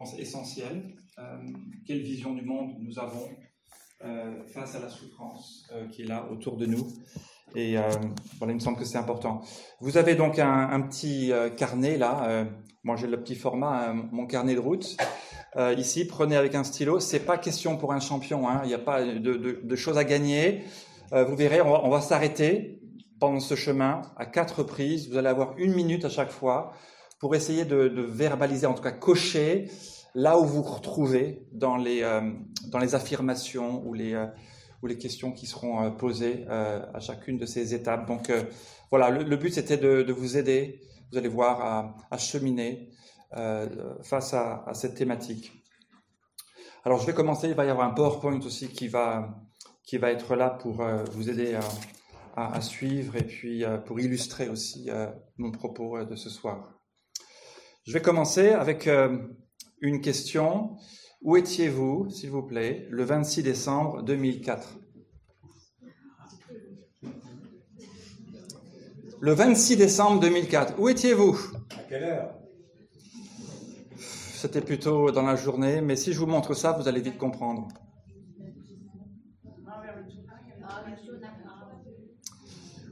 pense, essentielle. quelle vision du monde nous avons face à la souffrance qui est là autour de nous et voilà, il me semble que c'est important. Vous avez donc un, petit carnet là. moi, j'ai le petit format, mon carnet de route. ici, prenez avec un stylo. C'est pas question pour un champion. Hein. Il n'y a pas de, choses à gagner. vous verrez, on va s'arrêter pendant ce chemin à quatre reprises. Vous allez avoir une minute à chaque fois pour essayer de, verbaliser, en tout cas cocher là où vous vous retrouvez dans les, euh, dans les affirmations ou les, euh, ou les questions qui seront euh, posées à chacune de ces étapes. Donc voilà, le, but c'était de, vous aider, vous allez voir, à, cheminer face à, à, cette thématique. Alors je vais commencer, il va y avoir un PowerPoint aussi qui va, qui va être là pour vous aider à à, suivre et puis euh, pour illustrer aussi euh, mon propos euh, de ce soir. Je vais commencer avec une question. Où étiez-vous, s'il vous plaît, le 26 décembre 2004 Le 26 décembre 2004, où étiez-vous? À quelle heure? C'était plutôt dans la journée, mais si je vous montre ça, vous allez vite comprendre.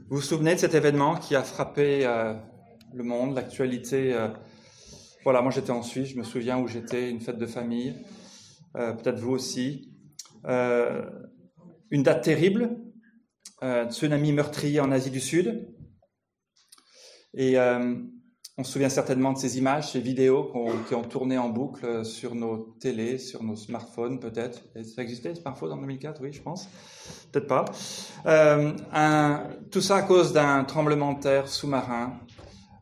Vous vous souvenez de cet événement qui a frappé euh, le monde, l'actualité euh, Voilà, moi j'étais en Suisse, je me souviens où j'étais, une fête de famille, euh, peut-être vous aussi. une date terrible, tsunami meurtrier en Asie du Sud. Et on se souvient certainement de ces images, ces vidéos qui ont tourné en boucle sur nos télés, sur nos smartphones peut-être. Ça existait, les smartphones en 2004, oui, je pense. Peut-être pas. Euh, tout ça à cause d'un tremblement de terre sous-marin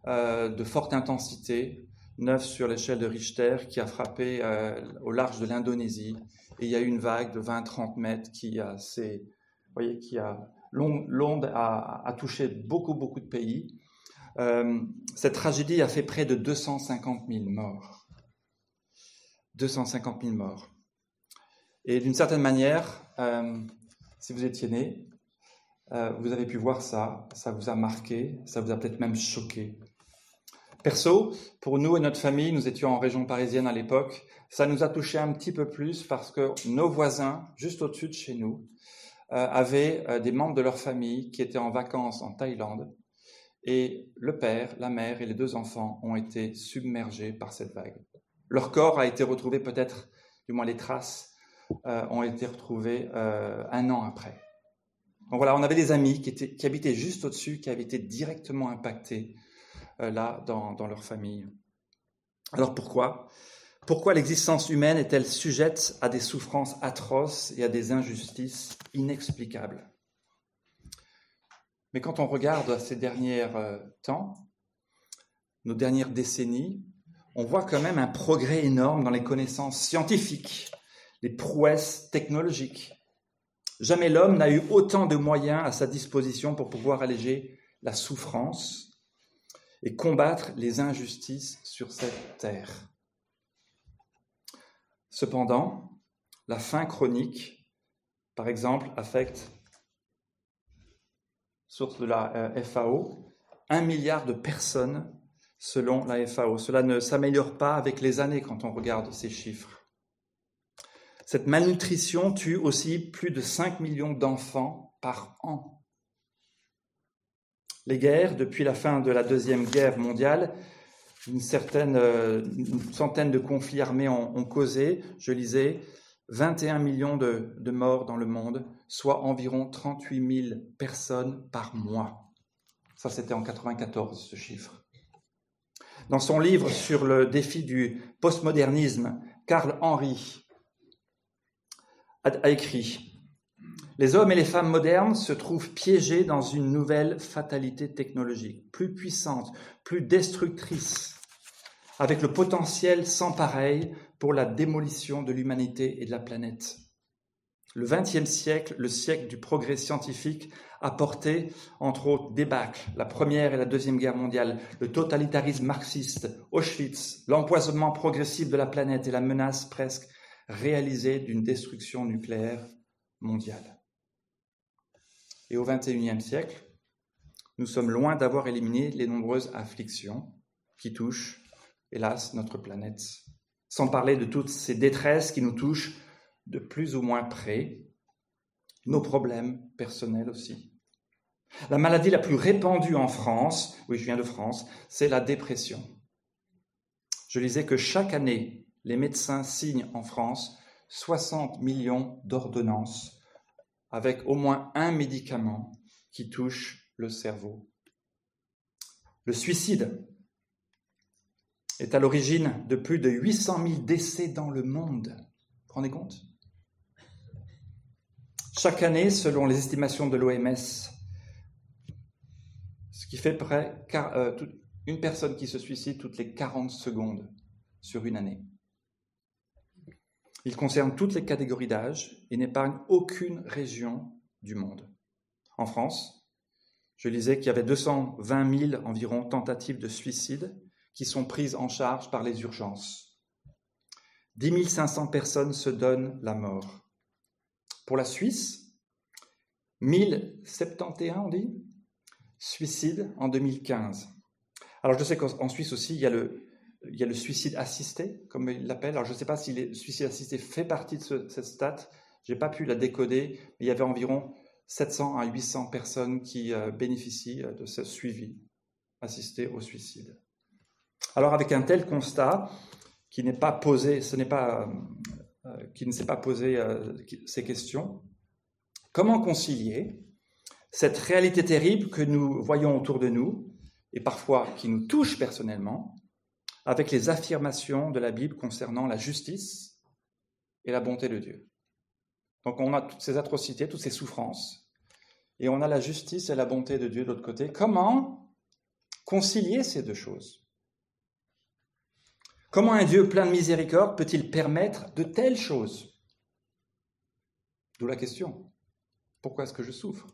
euh, de forte intensité, 9 sur l'échelle de Richter, qui a frappé euh, au large de l'Indonésie. Et il y a eu une vague de 20-30 mètres qui a, voyez, qui a l'onde a, touché beaucoup, beaucoup de pays. Euh, cette tragédie a fait près de 250 000 morts. 250 000 morts. Et d'une certaine manière, euh, si vous étiez né, vous avez pu voir ça, ça vous a marqué, ça vous a peut-être même choqué. Perso, pour nous et notre famille, nous étions en région parisienne à l'époque, ça nous a touché un petit peu plus parce que nos voisins, juste au-dessus de chez nous, avaient des membres de leur famille qui étaient en vacances en Thaïlande et le père, la mère et les deux enfants ont été submergés par cette vague. Leur corps a été retrouvé peut-être, du moins les traces, euh, ont été retrouvées euh, un an après. Donc voilà, on avait des amis qui, étaient, qui habitaient juste au-dessus, qui avaient été directement impactés euh, là dans, dans leur famille. Alors pourquoi? Pourquoi l'existence humaine est-elle sujette à des souffrances atroces et à des injustices inexplicables? Mais quand on regarde ces derniers euh, temps, nos dernières décennies, on voit quand même un progrès énorme dans les connaissances scientifiques, les prouesses technologiques. Jamais l'homme n'a eu autant de moyens à sa disposition pour pouvoir alléger la souffrance et combattre les injustices sur cette terre. Cependant, la faim chronique, par exemple, affecte source de la euh, FAO, un milliard de personnes selon la FAO. Cela ne s'améliore pas avec les années quand on regarde ces chiffres. Cette malnutrition tue aussi plus de 5 millions d'enfants par an. Les guerres, depuis la fin de la Deuxième Guerre mondiale, une, certaine, euh, centaine de conflits armés ont, causé, je lisais, 21 millions de morts dans le monde, soit environ 38 000 personnes par mois. Ça, c'était en 94, ce chiffre. Dans son livre sur le défi du postmodernisme, Karl Henry a écrit Les hommes et les femmes modernes se trouvent piégés dans une nouvelle fatalité technologique, plus puissante, plus destructrice, avec le potentiel sans pareil pour la démolition de l'humanité et de la planète. Le XXe siècle, le siècle du progrès scientifique, a porté, entre autres, débâcle, la Première et la Deuxième Guerre mondiale, le totalitarisme marxiste, Auschwitz, l'empoisonnement progressif de la planète et la menace presque réalisée d'une destruction nucléaire mondiale. Et au XXIe siècle, nous sommes loin d'avoir éliminé les nombreuses afflictions qui touchent, hélas, notre planète sans parler de toutes ces détresses qui nous touchent de plus ou moins près, nos problèmes personnels aussi. La maladie la plus répandue en France, oui je viens de France, c'est la dépression. Je lisais que chaque année, les médecins signent en France 60 millions d'ordonnances avec au moins un médicament qui touche le cerveau. Le suicide est à l'origine de plus de 800 000 décès dans le monde. Vous vous rendez compte? Chaque année, selon les estimations de l'OMS, ce qui fait près euh, une personne qui se suicide toutes les 40 secondes sur une année. Il concerne toutes les catégories d'âge et n'épargne aucune région du monde. En France, je lisais qu'il y avait 220 000 environ tentatives de suicide qui sont prises en charge par les urgences. 10 500 personnes se donnent la mort. Pour la Suisse, 1071, on dit, suicides en 2015. Alors je sais qu'en Suisse aussi, il y a le, il y a le suicide assisté, comme il l'appelle. Alors je ne sais pas si le suicide assisté fait partie de cette stat. Je n'ai pas pu la décoder, mais il y avait environ 700 à 800 personnes qui euh, bénéficient euh, de ce suivi assisté au suicide. Alors avec un tel constat, qui n'est pas posé, ce n'est pas, euh, qui ne s'est pas posé ces questions, comment concilier cette réalité terrible que nous voyons autour de nous et parfois qui nous touche personnellement avec les affirmations de la Bible concernant la justice et la bonté de Dieu. Donc on a toutes ces atrocités, toutes ces souffrances, et on a la justice et la bonté de Dieu de l'autre côté. Comment concilier ces deux choses? Comment un Dieu plein de miséricorde peut-il permettre de telles choses? D'où la question. Pourquoi est-ce que je souffre?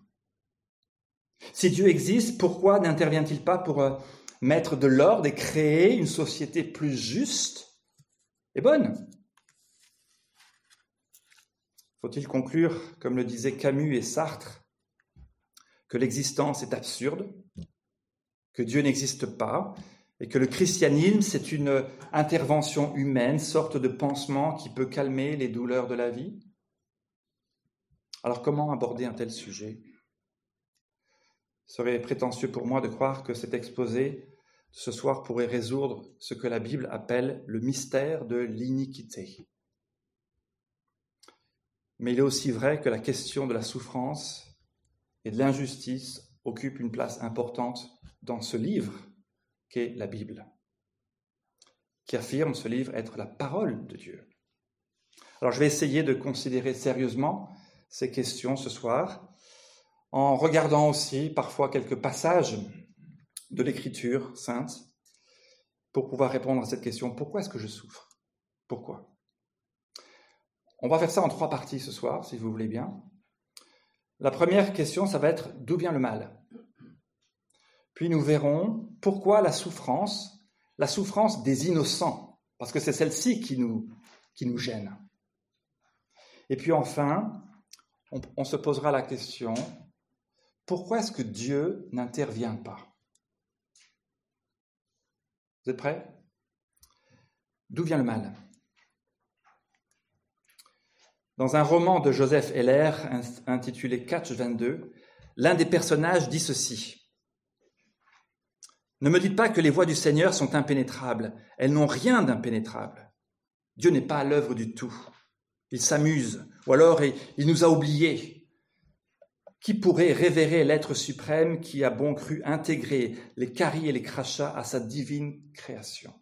Si Dieu existe, pourquoi n'intervient-il pas pour euh, mettre de l'ordre et créer une société plus juste et bonne. Faut-il conclure, comme le disaient Camus et Sartre, que l'existence est absurde, que Dieu n'existe pas, et que le christianisme, c'est une intervention humaine, sorte de pansement qui peut calmer les douleurs de la vie? Alors comment aborder un tel sujet? Serait prétentieux pour moi de croire que cet exposé ce soir pourrait résoudre ce que la Bible appelle le mystère de l'iniquité. Mais il est aussi vrai que la question de la souffrance et de l'injustice occupe une place importante dans ce livre qu'est la Bible, qui affirme ce livre être la parole de Dieu. Alors je vais essayer de considérer sérieusement ces questions ce soir, en regardant aussi parfois quelques passages de l'Écriture sainte pour pouvoir répondre à cette question, pourquoi est-ce que je souffre? Pourquoi? On va faire ça en trois parties ce soir, si vous voulez bien. La première question, ça va être d'où vient le mal? Puis nous verrons pourquoi la souffrance, la souffrance des innocents, parce que c'est celle-ci qui nous, qui nous gêne. Et puis enfin, on, on se posera la question, pourquoi est-ce que Dieu n'intervient pas? Vous êtes prêts? D'où vient le mal? Dans un roman de Joseph Heller intitulé Catch 22, l'un des personnages dit ceci. Ne me dites pas que les voies du Seigneur sont impénétrables. Elles n'ont rien d'impénétrable. Dieu n'est pas à l'œuvre du tout. Il s'amuse, ou alors il nous a oubliés. Qui pourrait révérer l'être suprême qui a bon cru intégrer les caries et les crachats à sa divine création?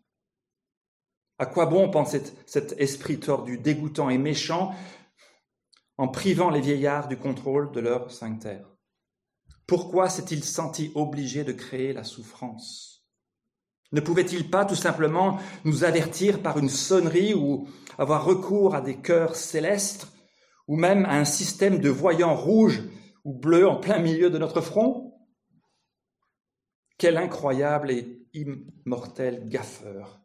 À quoi bon pense cet esprit tordu, dégoûtant et méchant en privant les vieillards du contrôle de leur sanctaire Pourquoi s'est-il senti obligé de créer la souffrance? Ne pouvait-il pas tout simplement nous avertir par une sonnerie ou avoir recours à des cœurs célestes ou même à un système de voyants rouges ou bleu en plein milieu de notre front Quel incroyable et immortel gaffeur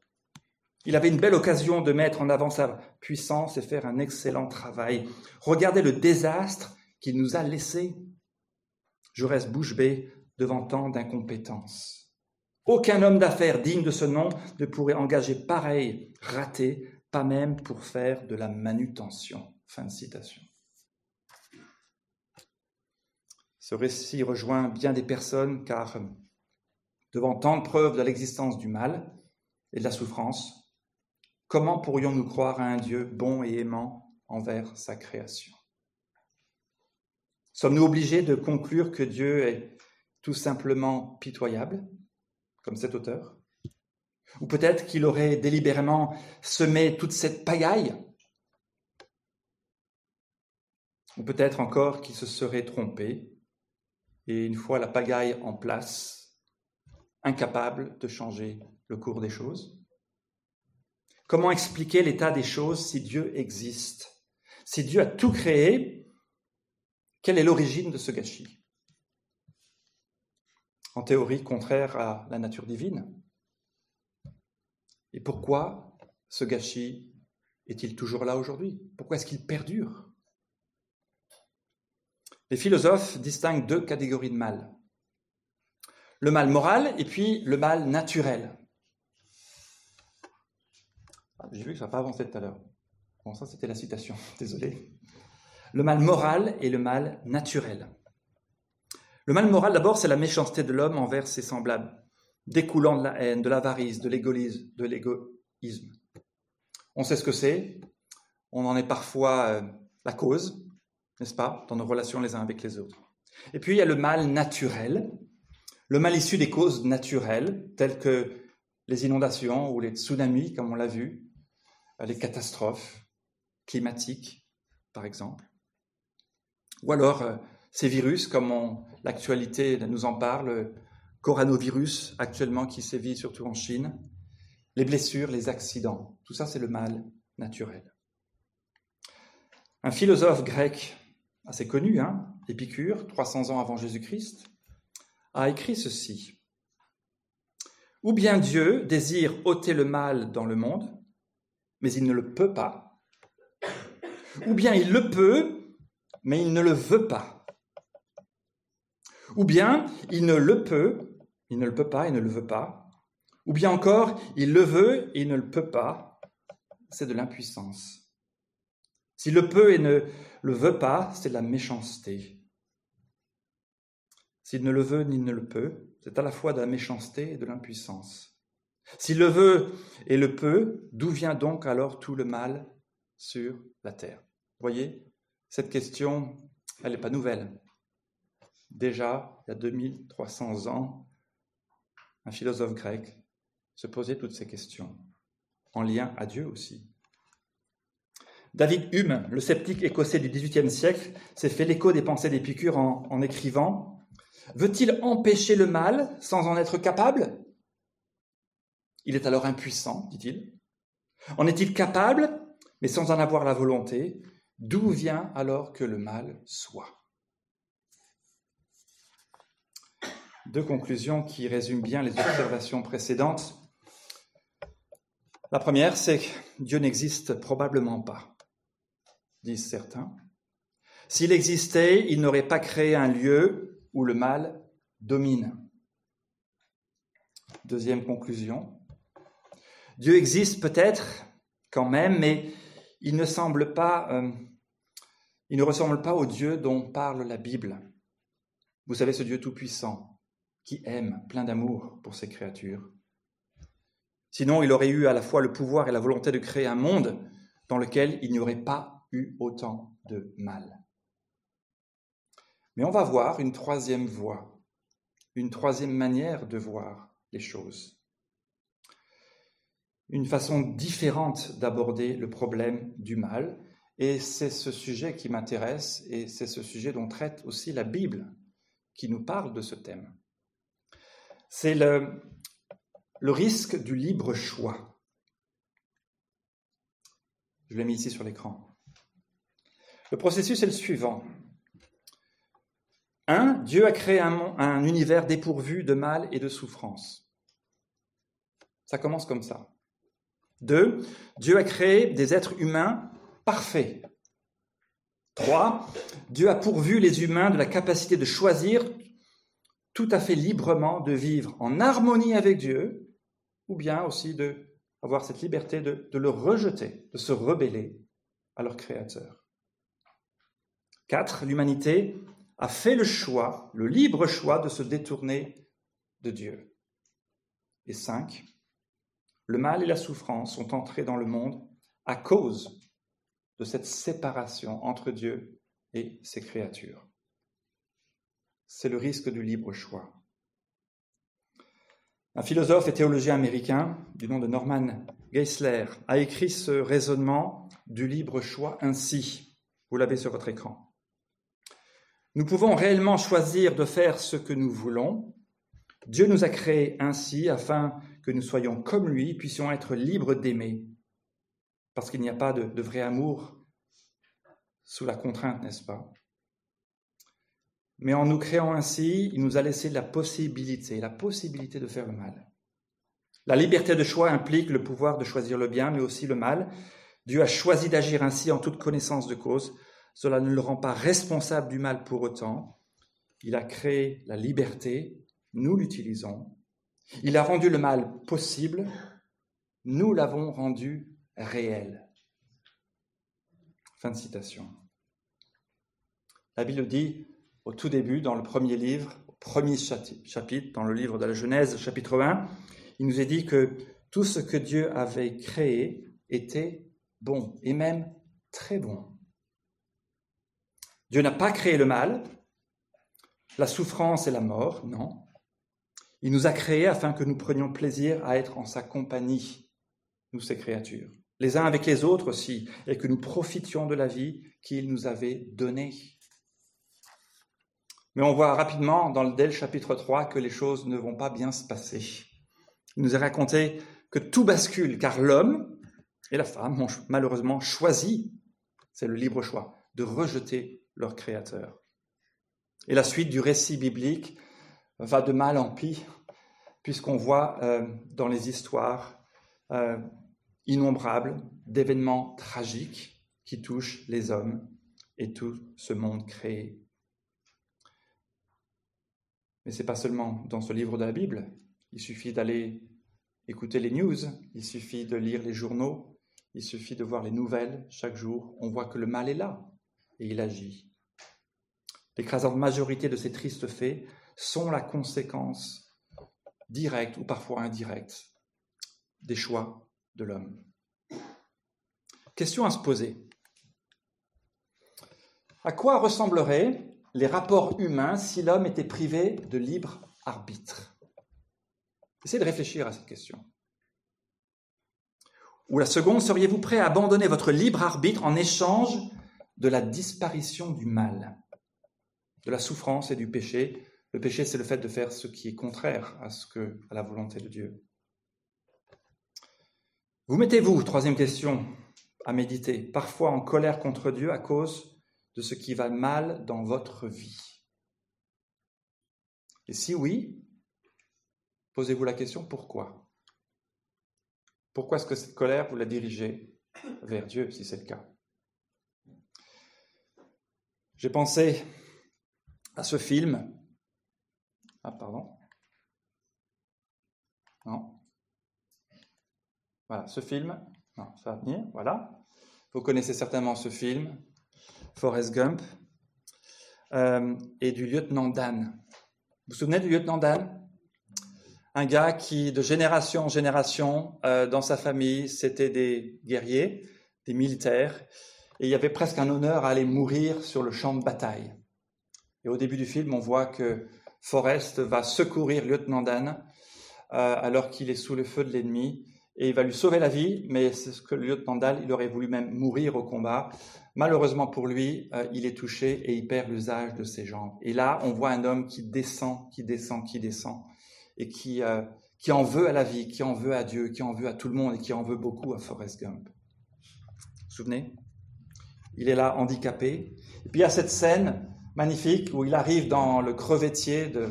Il avait une belle occasion de mettre en avant sa puissance et faire un excellent travail. Regardez le désastre qu'il nous a laissé. Je reste bouche bée devant tant d'incompétence. Aucun homme d'affaires digne de ce nom ne pourrait engager pareil raté pas même pour faire de la manutention. Fin de citation. Ce récit rejoint bien des personnes car devant tant de preuves de l'existence du mal et de la souffrance, comment pourrions-nous croire à un Dieu bon et aimant envers sa création? Sommes-nous obligés de conclure que Dieu est tout simplement pitoyable, comme cet auteur? Ou peut-être qu'il aurait délibérément semé toute cette pagaille Ou peut-être encore qu'il se serait trompé, et une fois la pagaille en place, incapable de changer le cours des choses. Comment expliquer l'état des choses si Dieu existe? Si Dieu a tout créé, quelle est l'origine de ce gâchis? En théorie contraire à la nature divine. Et pourquoi ce gâchis est-il toujours là aujourd'hui? Pourquoi est-ce qu'il perdure? Les philosophes distinguent deux catégories de mal. Le mal moral et puis le mal naturel. Ah, j'ai vu que ça n'a pas avancé tout à l'heure. Bon, ça c'était la citation, désolé le mal moral et le mal naturel. Le mal moral, d'abord, c'est la méchanceté de l'homme envers ses semblables, découlant de la haine, de l'avarice, de l'égoïsme. On sait ce que c'est, on en est parfois euh, la cause, n'est-ce pas, dans nos relations les uns avec les autres. Et puis il y a le mal naturel, le mal issu des causes naturelles, telles que les inondations ou les tsunamis, comme on l'a vu, les catastrophes climatiques, par exemple. Ou alors euh, ces virus, comme l'actualité nous en parle, coronavirus actuellement qui sévit surtout en Chine, les blessures, les accidents, tout ça c'est le mal naturel. Un philosophe grec assez connu, hein, Épicure, 300 ans avant Jésus-Christ, a écrit ceci. Ou bien Dieu désire ôter le mal dans le monde, mais il ne le peut pas. Ou bien il le peut, mais il ne le veut pas. Ou bien il ne le peut, il ne le peut pas, il ne le veut pas. Ou bien encore, il le veut et il ne le peut pas. C'est de l'impuissance. S'il le peut et ne le veut pas, c'est de la méchanceté. S'il ne le veut ni ne le peut, c'est à la fois de la méchanceté et de l'impuissance. S'il le veut et le peut, d'où vient donc alors tout le mal sur la terre? Voyez, cette question, elle n'est pas nouvelle. Déjà, il y a 2300 ans, un philosophe grec se posait toutes ces questions, en lien à Dieu aussi. David Hume, le sceptique écossais du XVIIIe siècle, s'est fait l'écho des pensées d'Épicure en, écrivant Veut-il empêcher le mal sans en être capable? Il est alors impuissant, dit-il. En est-il capable, mais sans en avoir la volonté? D'où vient alors que le mal soit? Deux conclusions qui résument bien les observations précédentes. La première, c'est que Dieu n'existe probablement pas, disent certains. S'il existait, il n'aurait pas créé un lieu où le mal domine. Deuxième conclusion, Dieu existe peut-être quand même, mais il ne semble pas, euh, il ne ressemble pas au Dieu dont parle la Bible. Vous savez, ce Dieu tout-puissant qui aime, plein d'amour pour ses créatures. Sinon, il aurait eu à la fois le pouvoir et la volonté de créer un monde dans lequel il n'y aurait pas eu autant de mal. Mais on va voir une troisième voie, une troisième manière de voir les choses une façon différente d'aborder le problème du mal. Et c'est ce sujet qui m'intéresse et c'est ce sujet dont traite aussi la Bible qui nous parle de ce thème. C'est le, le risque du libre choix. Je l'ai mis ici sur l'écran. Le processus est le suivant. Un, Dieu a créé un, un univers dépourvu de mal et de souffrance. Ça commence comme ça. Deux, Dieu a créé des êtres humains parfaits. Trois, Dieu a pourvu les humains de la capacité de choisir tout à fait librement de vivre en harmonie avec Dieu, ou bien aussi de avoir cette liberté de le rejeter, de se rebeller à leur Créateur. 4. L'humanité a fait le choix, le libre choix de se détourner de Dieu. Et 5. Le mal et la souffrance sont entrés dans le monde à cause de cette séparation entre Dieu et ses créatures. C'est le risque du libre choix. Un philosophe et théologien américain du nom de Norman Geisler a écrit ce raisonnement du libre choix ainsi. Vous l'avez sur votre écran. Nous pouvons réellement choisir de faire ce que nous voulons. Dieu nous a créés ainsi afin que nous soyons comme lui, puissions être libres d'aimer. Parce qu'il n'y a pas de, vrai amour sous la contrainte, n'est-ce pas? Mais en nous créant ainsi, il nous a laissé la possibilité, la possibilité de faire le mal. La liberté de choix implique le pouvoir de choisir le bien, mais aussi le mal. Dieu a choisi d'agir ainsi en toute connaissance de cause. Cela ne le rend pas responsable du mal pour autant. Il a créé la liberté, nous l'utilisons. Il a rendu le mal possible, nous l'avons rendu réel. Fin de citation. La Bible dit, au tout début, dans le premier livre, au premier chapitre, dans le livre de la Genèse, chapitre 1, il nous est dit que tout ce que Dieu avait créé était bon, et même très bon. Dieu n'a pas créé le mal, la souffrance et la mort, non. Il nous a créés afin que nous prenions plaisir à être en sa compagnie, nous ces créatures, les uns avec les autres aussi, et que nous profitions de la vie qu'il nous avait donnée. Mais on voit rapidement dans le Del chapitre 3 que les choses ne vont pas bien se passer. Il nous est raconté que tout bascule car l'homme et la femme ont malheureusement choisi, c'est le libre choix, de rejeter leur créateur. Et la suite du récit biblique va de mal en pis, puisqu'on voit euh, dans les histoires euh, innombrables d'événements tragiques qui touchent les hommes et tout ce monde créé mais ce n'est pas seulement dans ce livre de la Bible. Il suffit d'aller écouter les news, il suffit de lire les journaux, il suffit de voir les nouvelles chaque jour. On voit que le mal est là et il agit. L'écrasante majorité de ces tristes faits sont la conséquence directe ou parfois indirecte des choix de l'homme. Question à se poser. À quoi ressemblerait les rapports humains si l'homme était privé de libre arbitre? Essayez de réfléchir à cette question. Ou la seconde, seriez-vous prêt à abandonner votre libre arbitre en échange de la disparition du mal, de la souffrance et du péché. Le péché, c'est le fait de faire ce qui est contraire à, ce que, à la volonté de Dieu. Vous mettez-vous, troisième question, à méditer, parfois en colère contre Dieu à cause de ce qui va mal dans votre vie. Et si oui, posez-vous la question pourquoi? Pourquoi est-ce que cette colère, vous la dirigez vers Dieu, si c'est le cas? J'ai pensé à ce film. Ah, pardon. Non. Voilà, ce film. Non, ça va venir. Voilà. Vous connaissez certainement ce film. Forrest Gump, euh, et du lieutenant Dan. Vous vous souvenez du lieutenant Dan? Un gars qui, de génération en génération, euh, dans sa famille, c'était des guerriers, des militaires, et il y avait presque un honneur à aller mourir sur le champ de bataille. Et au début du film, on voit que Forrest va secourir lieutenant Dan euh, alors qu'il est sous le feu de l'ennemi et il va lui sauver la vie, mais c'est ce que le lieutenant Dan, il aurait voulu même mourir au combat. Malheureusement pour lui, euh, il est touché et il perd l'usage de ses jambes. Et là, on voit un homme qui descend, qui descend, qui descend, et qui, euh, qui en veut à la vie, qui en veut à Dieu, qui en veut à tout le monde, et qui en veut beaucoup à Forrest Gump. Vous vous souvenez? Il est là, handicapé. Et puis il y a cette scène magnifique où il arrive dans le crevettier de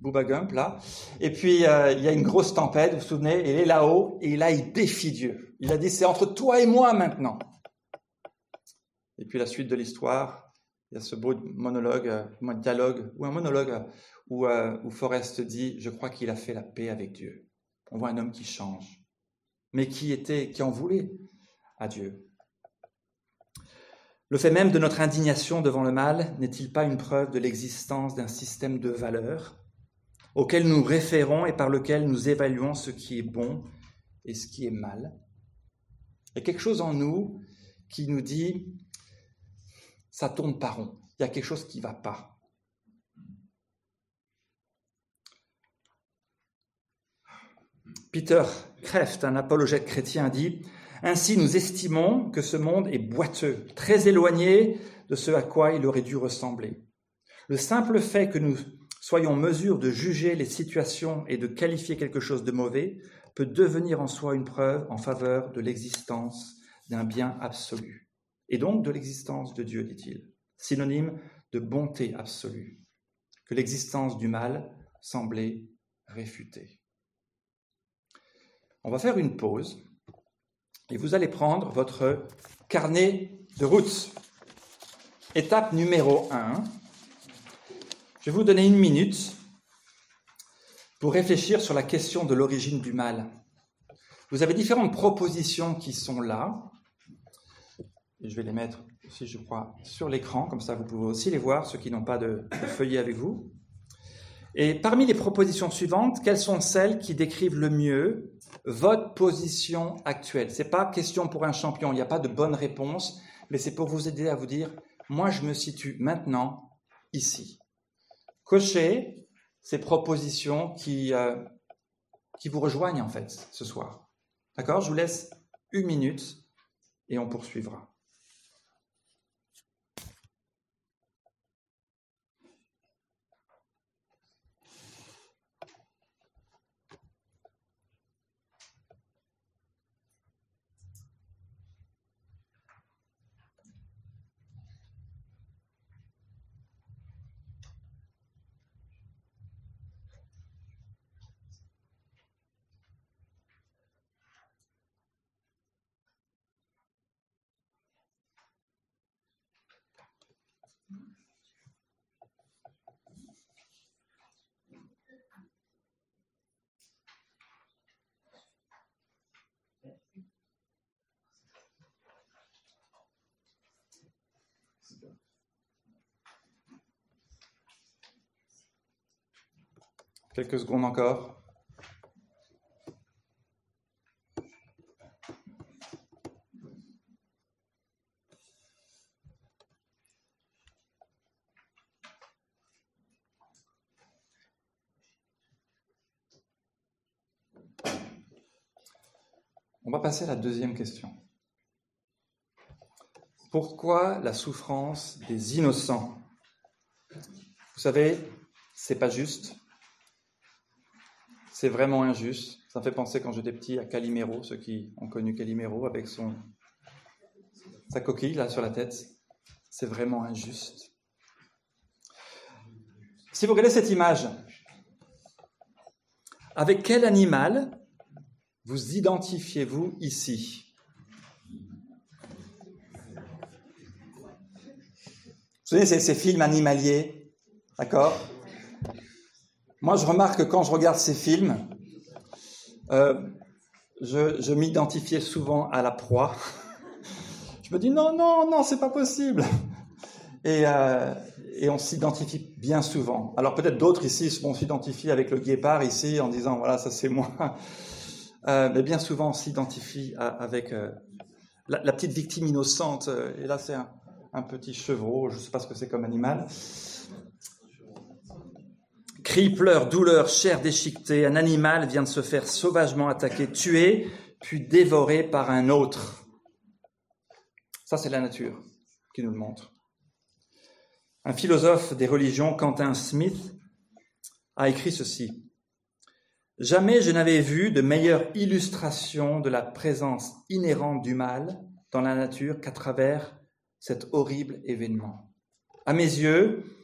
Booba Gump, là. Et puis, euh, il y a une grosse tempête, vous vous souvenez, il est là-haut, et là, il défie Dieu. Il a dit, c'est entre toi et moi maintenant. Et puis la suite de l'histoire, il y a ce beau monologue, euh, dialogue, ou un monologue euh, où, euh, où Forrest dit, je crois qu'il a fait la paix avec Dieu. On voit un homme qui change. mais qui, était, qui en voulait à Dieu. Le fait même de notre indignation devant le mal n'est-il pas une preuve de l'existence d'un système de valeurs auquel nous référons et par lequel nous évaluons ce qui est bon et ce qui est mal? Il y a quelque chose en nous qui nous dit ça tourne pas rond, il y a quelque chose qui ne va pas. Peter Kreft, un apologète chrétien, dit Ainsi nous estimons que ce monde est boiteux, très éloigné de ce à quoi il aurait dû ressembler. Le simple fait que nous soyons en mesure de juger les situations et de qualifier quelque chose de mauvais peut devenir en soi une preuve en faveur de l'existence d'un bien absolu, et donc de l'existence de Dieu, dit-il, synonyme de bonté absolue, que l'existence du mal semblait réfuter. On va faire une pause et vous allez prendre votre carnet de route. Étape numéro 1. Je vais vous donner une minute pour réfléchir sur la question de l'origine du mal. Vous avez différentes propositions qui sont là. Je vais les mettre aussi, je crois, sur l'écran, comme ça vous pouvez aussi les voir, ceux qui n'ont pas de, de feuillet avec vous. Et parmi les propositions suivantes, quelles sont celles qui décrivent le mieux votre position actuelle Ce n'est pas question pour un champion, il n'y a pas de bonne réponse, mais c'est pour vous aider à vous dire, moi je me situe maintenant ici. Cochez ces propositions qui, euh, qui vous rejoignent en fait ce soir. D'accord? Je vous laisse une minute et on poursuivra. Quelques secondes encore. On va passer à la deuxième question. Pourquoi la souffrance des innocents? Vous savez, c'est pas juste, c'est vraiment injuste. Ça me fait penser quand j'étais petit à Calimero, ceux qui ont connu Calimero avec sa coquille là sur la tête. C'est vraiment injuste. Si vous regardez cette image, avec quel animal vous identifiez-vous ici? Vous savez, ces, ces films animaliers, d'accord? Moi, je remarque que quand je regarde ces films, euh, je, m'identifiais souvent à la proie. je me dis non, non, non, c'est pas possible. Et, euh, et on s'identifie bien souvent. Alors peut-être d'autres ici vont s'identifier avec le guépard ici en disant voilà, ça c'est moi. Euh, mais bien souvent, on s'identifie avec la, la, petite victime innocente. Et là, c'est un, un, petit chevreau, je ne sais pas ce que c'est comme animal. Cris, pleurs, douleur, chair déchiquetée, un animal vient de se faire sauvagement attaquer, tuer, puis dévoré par un autre. Ça, c'est la nature qui nous le montre. Un philosophe des religions, Quentin Smith, a écrit ceci. Jamais je n'avais vu de meilleure illustration de la présence inhérente du mal dans la nature qu'à travers cet horrible événement. À mes yeux,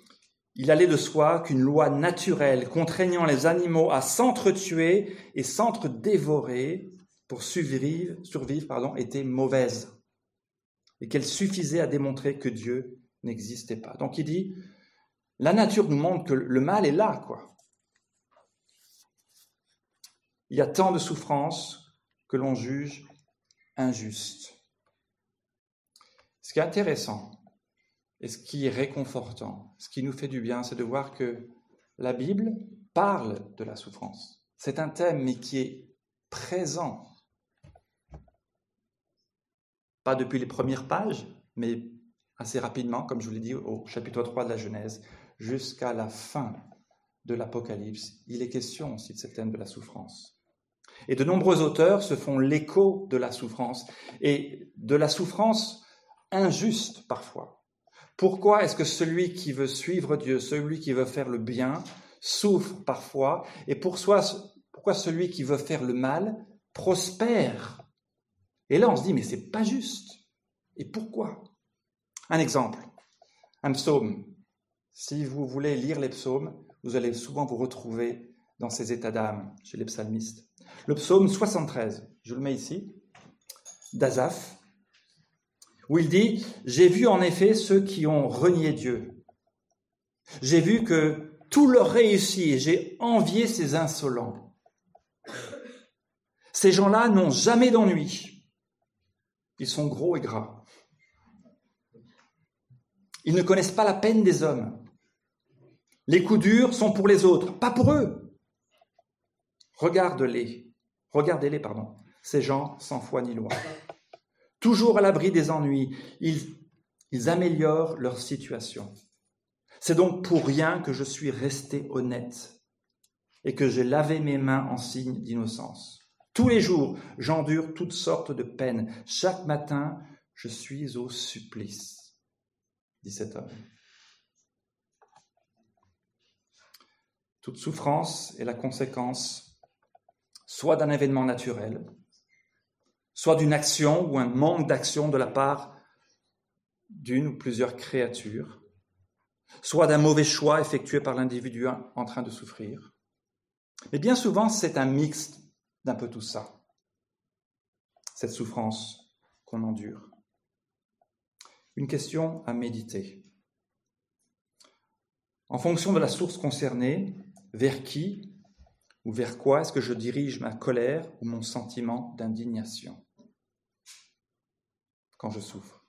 il allait de soi qu'une loi naturelle contraignant les animaux à s'entretuer et s'entre-dévorer pour survivre, était mauvaise et qu'elle suffisait à démontrer que Dieu n'existait pas. Donc il dit, la nature nous montre que le mal est là, quoi. Il y a tant de souffrances que l'on juge injustes. Ce qui est intéressant et ce qui est réconfortant, ce qui nous fait du bien, c'est de voir que la Bible parle de la souffrance. C'est un thème, mais qui est présent. Pas depuis les premières pages, mais assez rapidement, comme je vous l'ai dit au chapitre 3 de la Genèse, jusqu'à la fin de l'Apocalypse. Il est question aussi de ce thème de la souffrance. Et de nombreux auteurs se font l'écho de la souffrance, et de la souffrance injuste parfois. Pourquoi est-ce que celui qui veut suivre Dieu, celui qui veut faire le bien, souffre parfois, et pourquoi celui qui veut faire le mal prospère? Et là, on se dit, mais c'est pas juste. Et pourquoi? Un exemple, un psaume. Si vous voulez lire les psaumes, vous allez souvent vous retrouver dans ces états d'âme chez les psalmistes. Le psaume 73, je le mets ici, d'Azaph, où il dit, J'ai vu en effet ceux qui ont renié Dieu. J'ai vu que tout leur réussit et j'ai envié ces insolents. Ces gens-là n'ont jamais d'ennui. Ils sont gros et gras. Ils ne connaissent pas la peine des hommes. Les coups durs sont pour les autres, pas pour eux. Regarde-les, regardez-les, pardon, ces gens sans foi ni loi. Toujours à l'abri des ennuis, ils, améliorent leur situation. C'est donc pour rien que je suis resté honnête et que j'ai lavé mes mains en signe d'innocence. Tous les jours, j'endure toutes sortes de peines. Chaque matin, je suis au supplice, dit cet homme. Toute souffrance est la conséquence soit d'un événement naturel, soit d'une action ou un manque d'action de la part d'une ou plusieurs créatures, soit d'un mauvais choix effectué par l'individu en train de souffrir. Mais bien souvent, c'est un mix d'un peu tout ça, cette souffrance qu'on endure. Une question à méditer. En fonction de la source concernée, vers qui ou vers quoi est-ce que je dirige ma colère ou mon sentiment d'indignation? Quand je souffre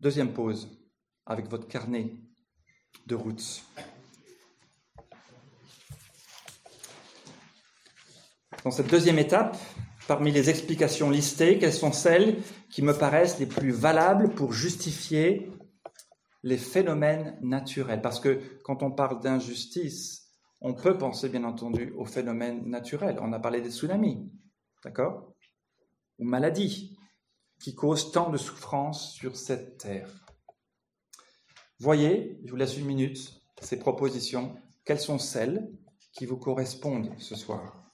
Deuxième pause, avec votre carnet de route. Dans cette deuxième étape, parmi les explications listées, quelles sont celles qui me paraissent les plus valables pour justifier les phénomènes naturels? Parce que quand on parle d'injustice, on peut penser bien entendu aux phénomènes naturels. On a parlé des tsunamis, d'accord? Ou maladies qui causent tant de souffrance sur cette terre. Voyez, je vous laisse une minute, ces propositions. Quelles sont celles qui vous correspondent ce soir?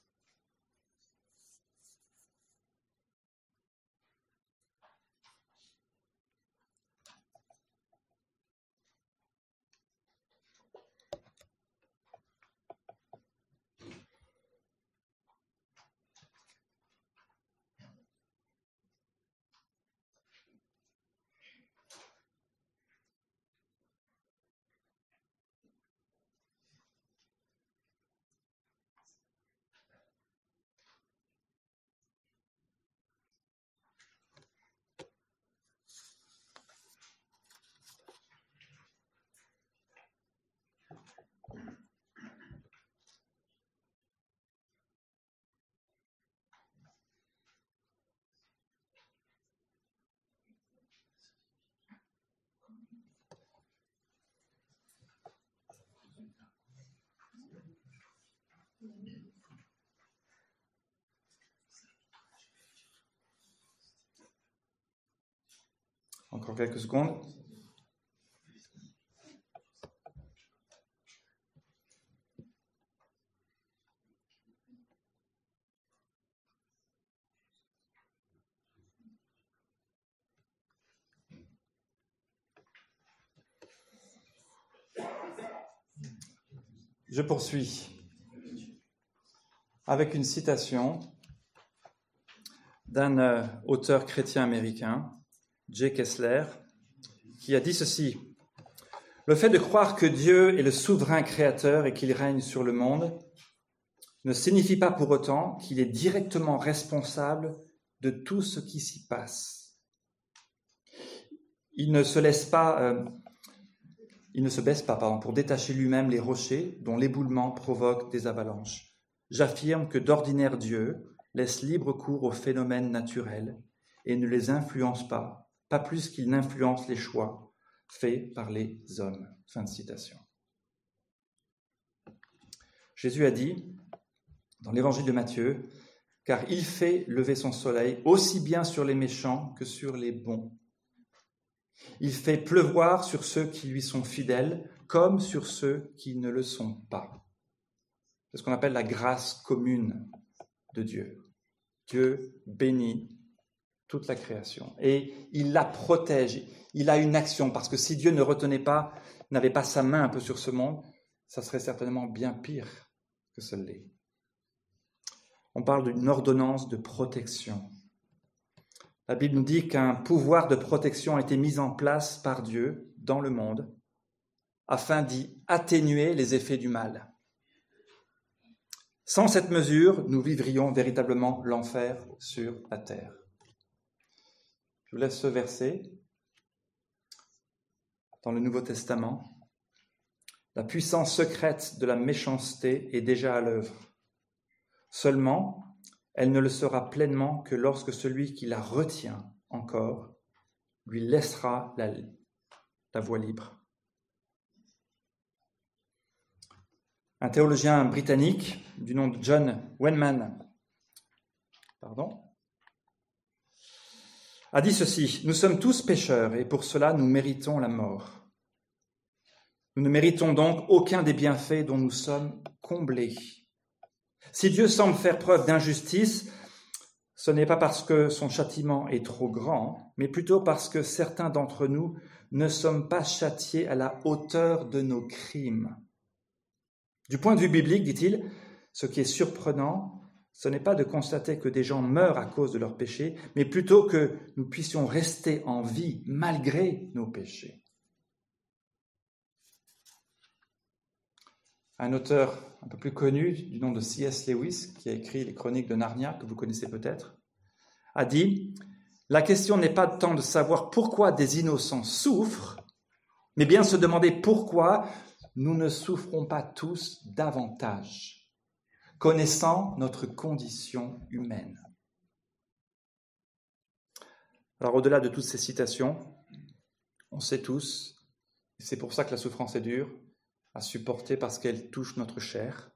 Quelques secondes. Je poursuis avec une citation d'un euh, auteur chrétien américain J. Kessler, qui a dit ceci. Le fait de croire que Dieu est le souverain créateur et qu'il règne sur le monde ne signifie pas pour autant qu'il est directement responsable de tout ce qui s'y passe. Il ne se laisse pas, euh, il ne se baisse pas pardon, pour détacher lui-même les rochers dont l'éboulement provoque des avalanches. J'affirme que d'ordinaire Dieu laisse libre cours aux phénomènes naturels et ne les influence pas, pas plus qu'il n'influence les choix faits par les hommes. Fin. Jésus a dit, dans l'évangile de Matthieu, car il fait lever son soleil aussi bien sur les méchants que sur les bons. Il fait pleuvoir sur ceux qui lui sont fidèles comme sur ceux qui ne le sont pas. C'est ce qu'on appelle la grâce commune de Dieu. Dieu bénit toute la création et il la protège. Il a une action parce que si Dieu ne retenait pas, n'avait pas sa main un peu sur ce monde, ça serait certainement bien pire que ce l'est on parle d'une ordonnance de protection. La Bible nous dit qu'un pouvoir de protection a été mis en place par Dieu dans le monde afin d'y atténuer les effets du mal. Sans cette mesure, nous vivrions véritablement l'enfer sur la terre. Je vous laisse ce verset dans le Nouveau Testament. La puissance secrète de la méchanceté est déjà à l'œuvre. Seulement, elle ne le sera pleinement que lorsque celui qui la retient encore lui laissera la, voie libre. Un théologien britannique du nom de John Wenman pardon, a dit ceci, Nous sommes tous pécheurs et pour cela nous méritons la mort. Nous ne méritons donc aucun des bienfaits dont nous sommes comblés. Si Dieu semble faire preuve d'injustice, ce n'est pas parce que son châtiment est trop grand, mais plutôt parce que certains d'entre nous ne sommes pas châtiés à la hauteur de nos crimes. Du point de vue biblique, dit-il, ce qui est surprenant, ce n'est pas de constater que des gens meurent à cause de leurs péchés, mais plutôt que nous puissions rester en vie malgré nos péchés. un auteur un peu plus connu du nom de C.S. Lewis, qui a écrit les chroniques de Narnia, que vous connaissez peut-être, a dit La question n'est pas tant de savoir pourquoi des innocents souffrent, mais bien se demander pourquoi nous ne souffrons pas tous davantage, connaissant notre condition humaine. Alors au-delà de toutes ces citations, on sait tous, c'est pour ça que la souffrance est dure, à supporter parce qu'elle touche notre chair.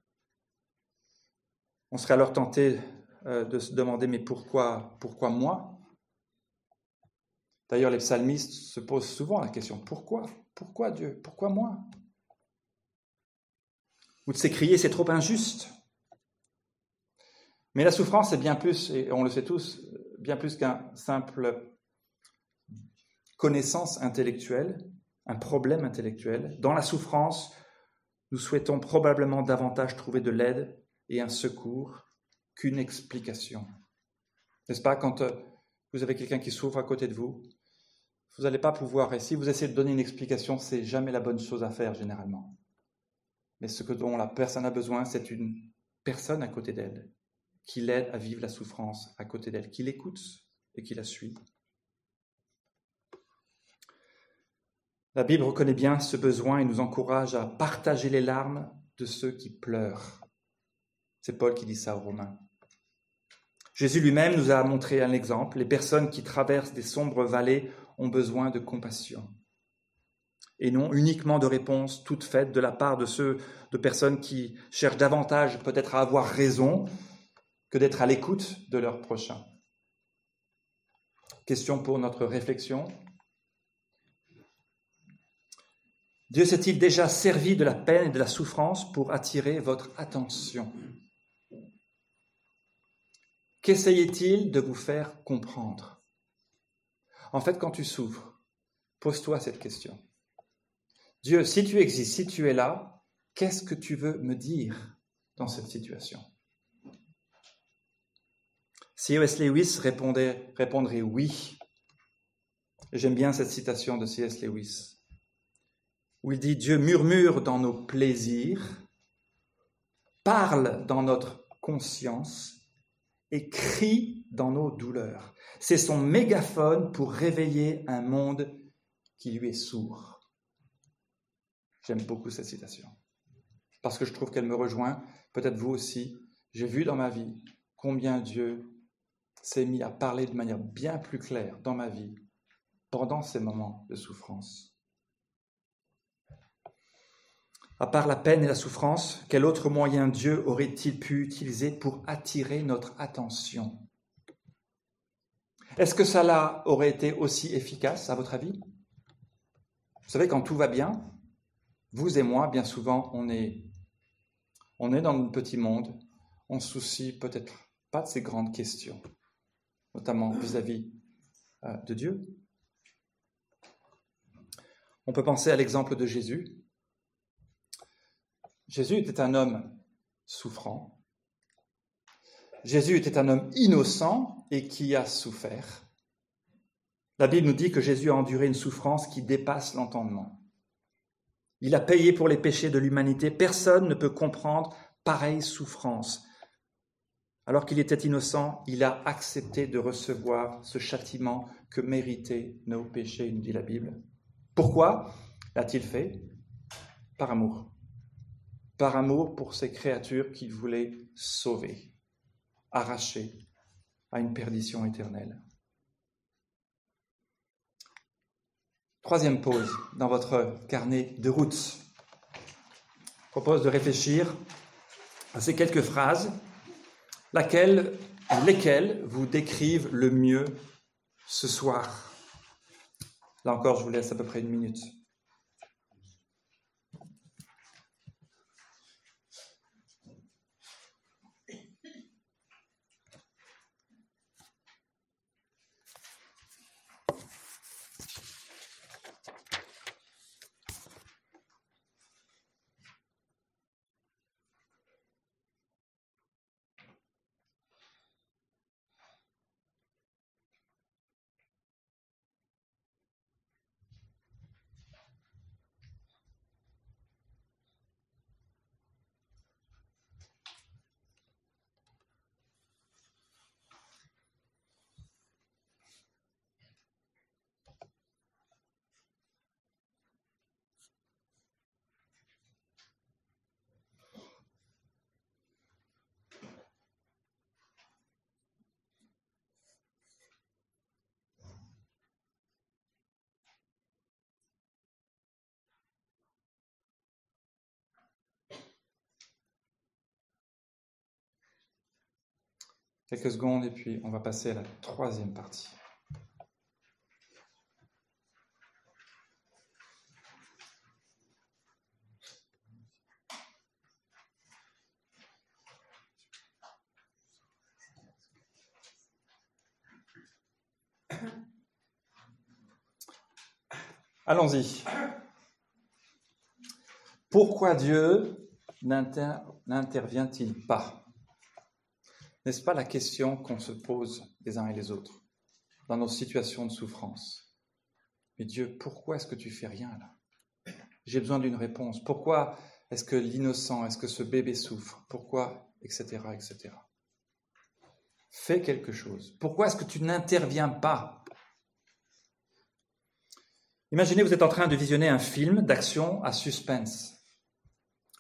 On serait alors tenté euh, de se demander mais pourquoi, pourquoi moi? D'ailleurs, les psalmistes se posent souvent la question pourquoi? Pourquoi Dieu? Pourquoi moi? Ou de s'écrier c'est trop injuste. Mais la souffrance est bien plus, et on le sait tous, bien plus qu'un simple connaissance intellectuelle, un problème intellectuel. Dans la souffrance, nous souhaitons probablement davantage trouver de l'aide et un secours qu'une explication. N'est-ce pas? Quand euh, vous avez quelqu'un qui souffre à côté de vous, vous n'allez pas pouvoir, et si vous essayez de donner une explication, c'est jamais la bonne chose à faire généralement. Mais ce que dont la personne a besoin, c'est une personne à côté d'elle, qui l'aide à vivre la souffrance à côté d'elle, qui l'écoute et qui la suit. La Bible reconnaît bien ce besoin et nous encourage à partager les larmes de ceux qui pleurent. C'est Paul qui dit ça aux Romains. Jésus lui-même nous a montré un exemple. Les personnes qui traversent des sombres vallées ont besoin de compassion et non uniquement de réponses toutes faites de la part de ceux de personnes qui cherchent davantage peut-être à avoir raison d'être à l'écoute de leur prochain. Question pour notre réflexion. Dieu s'est-il déjà servi de la peine et de la souffrance pour attirer votre attention? Qu'essayait-il de vous faire comprendre? En fait, quand tu souffres, pose-toi cette question. Dieu, si tu existes, si tu es là, qu'est-ce que tu veux me dire dans cette situation? C.S. Lewis répondait, répondrait oui. J'aime bien cette citation de C.S. Lewis où il dit Dieu murmure dans nos plaisirs parle dans notre conscience et crie dans nos douleurs. C'est son mégaphone pour réveiller un monde qui lui est sourd. J'aime beaucoup cette citation parce que je trouve qu'elle me rejoint, peut-être vous aussi. J'ai vu dans ma vie combien Dieu s'est mis à parler de manière bien plus claire dans ma vie pendant ces moments de souffrance. À part la peine et la souffrance, quel autre moyen Dieu aurait-il pu utiliser pour attirer notre attention? Est-ce que cela aurait été aussi efficace, à votre avis? Vous savez, quand tout va bien, vous et moi, bien souvent, on est, dans le petit monde, on se soucie peut-être pas de ces grandes questions, notamment vis-à-vis euh, de Dieu. On peut penser à l'exemple de Jésus. Jésus était un homme souffrant. Jésus était un homme innocent et qui a souffert. La Bible nous dit que Jésus a enduré une souffrance qui dépasse l'entendement. Il a payé pour les péchés de l'humanité. Personne ne peut comprendre pareille souffrance. Alors qu'il était innocent, il a accepté de recevoir ce châtiment que méritaient nos péchés, nous dit la Bible. Pourquoi l'a-t-il fait? Par amour par amour pour ces créatures qu'il voulait sauver, arracher à une perdition éternelle. Troisième pause dans votre carnet de route. Je propose de réfléchir à ces quelques phrases, laquelle, lesquelles vous décrivent le mieux ce soir? Là encore, je vous laisse à peu près une minute. Quelques secondes et puis on va passer à la troisième partie. Allons-y. Pourquoi Dieu n'intervient-il pas? N'est-ce pas la question qu'on se pose les uns et les autres dans nos situations de souffrance? Mais Dieu, pourquoi est-ce que tu fais rien là? J'ai besoin d'une réponse. Pourquoi est-ce que l'innocent, est-ce que ce bébé souffre? Pourquoi Etc. etc. Fais quelque chose. Pourquoi est-ce que tu n'interviens pas? Imaginez, vous êtes en train de visionner un film d'action à suspense.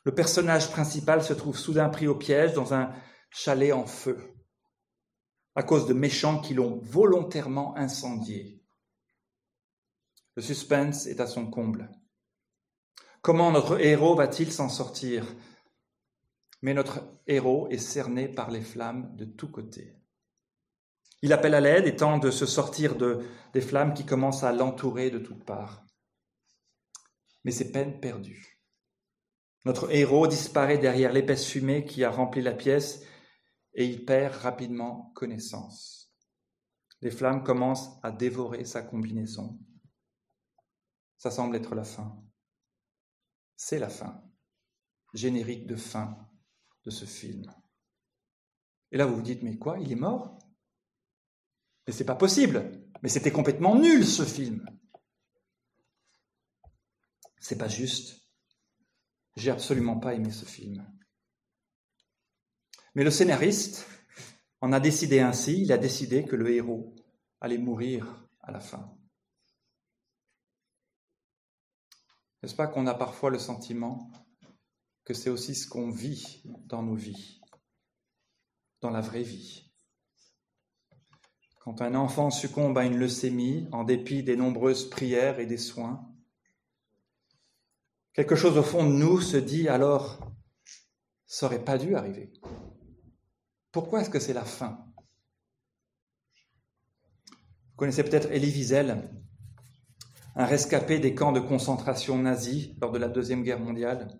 Le personnage principal se trouve soudain pris au piège dans un chalet en feu à cause de méchants qui l'ont volontairement incendié. Le suspense est à son comble. Comment notre héros va-t-il s'en sortir? Mais notre héros est cerné par les flammes de tous côtés. Il appelle à l'aide et tente de se sortir de, des flammes qui commencent à l'entourer de toutes parts. Mais c'est peine perdue. Notre héros disparaît derrière l'épaisse fumée qui a rempli la pièce et il perd rapidement connaissance. Les flammes commencent à dévorer sa combinaison. Ça semble être la fin. C'est la fin. Générique de fin de ce film. Et là, vous vous dites, mais quoi, il est mort? Mais c'est pas possible. Mais c'était complètement nul ce film. C'est pas juste. J'ai absolument pas aimé ce film. Mais le scénariste en a décidé ainsi, il a décidé que le héros allait mourir à la fin. N'est-ce pas qu'on a parfois le sentiment que c'est aussi ce qu'on vit dans nos vies, dans la vraie vie? Quand un enfant succombe à une leucémie, en dépit des nombreuses prières et des soins, quelque chose au fond de nous se dit alors, ça n'aurait pas dû arriver. Pourquoi est-ce que c'est la fin? Vous connaissez peut-être Elie Wiesel, un rescapé des camps de concentration nazis lors de la Deuxième Guerre mondiale,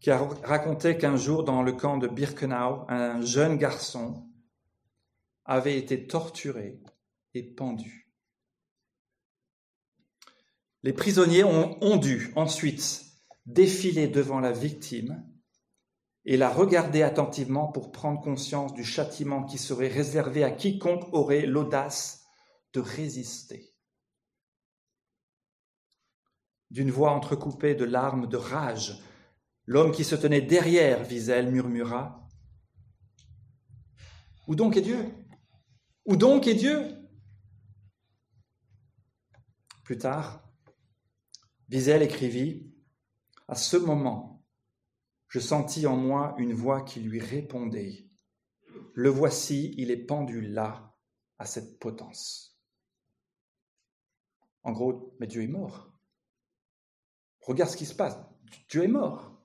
qui a raconté qu'un jour, dans le camp de Birkenau, un jeune garçon avait été torturé et pendu. Les prisonniers ont, ont dû ensuite défiler devant la victime et la regarder attentivement pour prendre conscience du châtiment qui serait réservé à quiconque aurait l'audace de résister. D'une voix entrecoupée de larmes de rage, l'homme qui se tenait derrière Wiesel murmura Où donc est Dieu? Où donc est Dieu? Plus tard, Wiesel écrivit À ce moment, je sentis en moi une voix qui lui répondait Le voici, il est pendu là, à cette potence. En gros, mais Dieu est mort. Regarde ce qui se passe. Dieu est mort.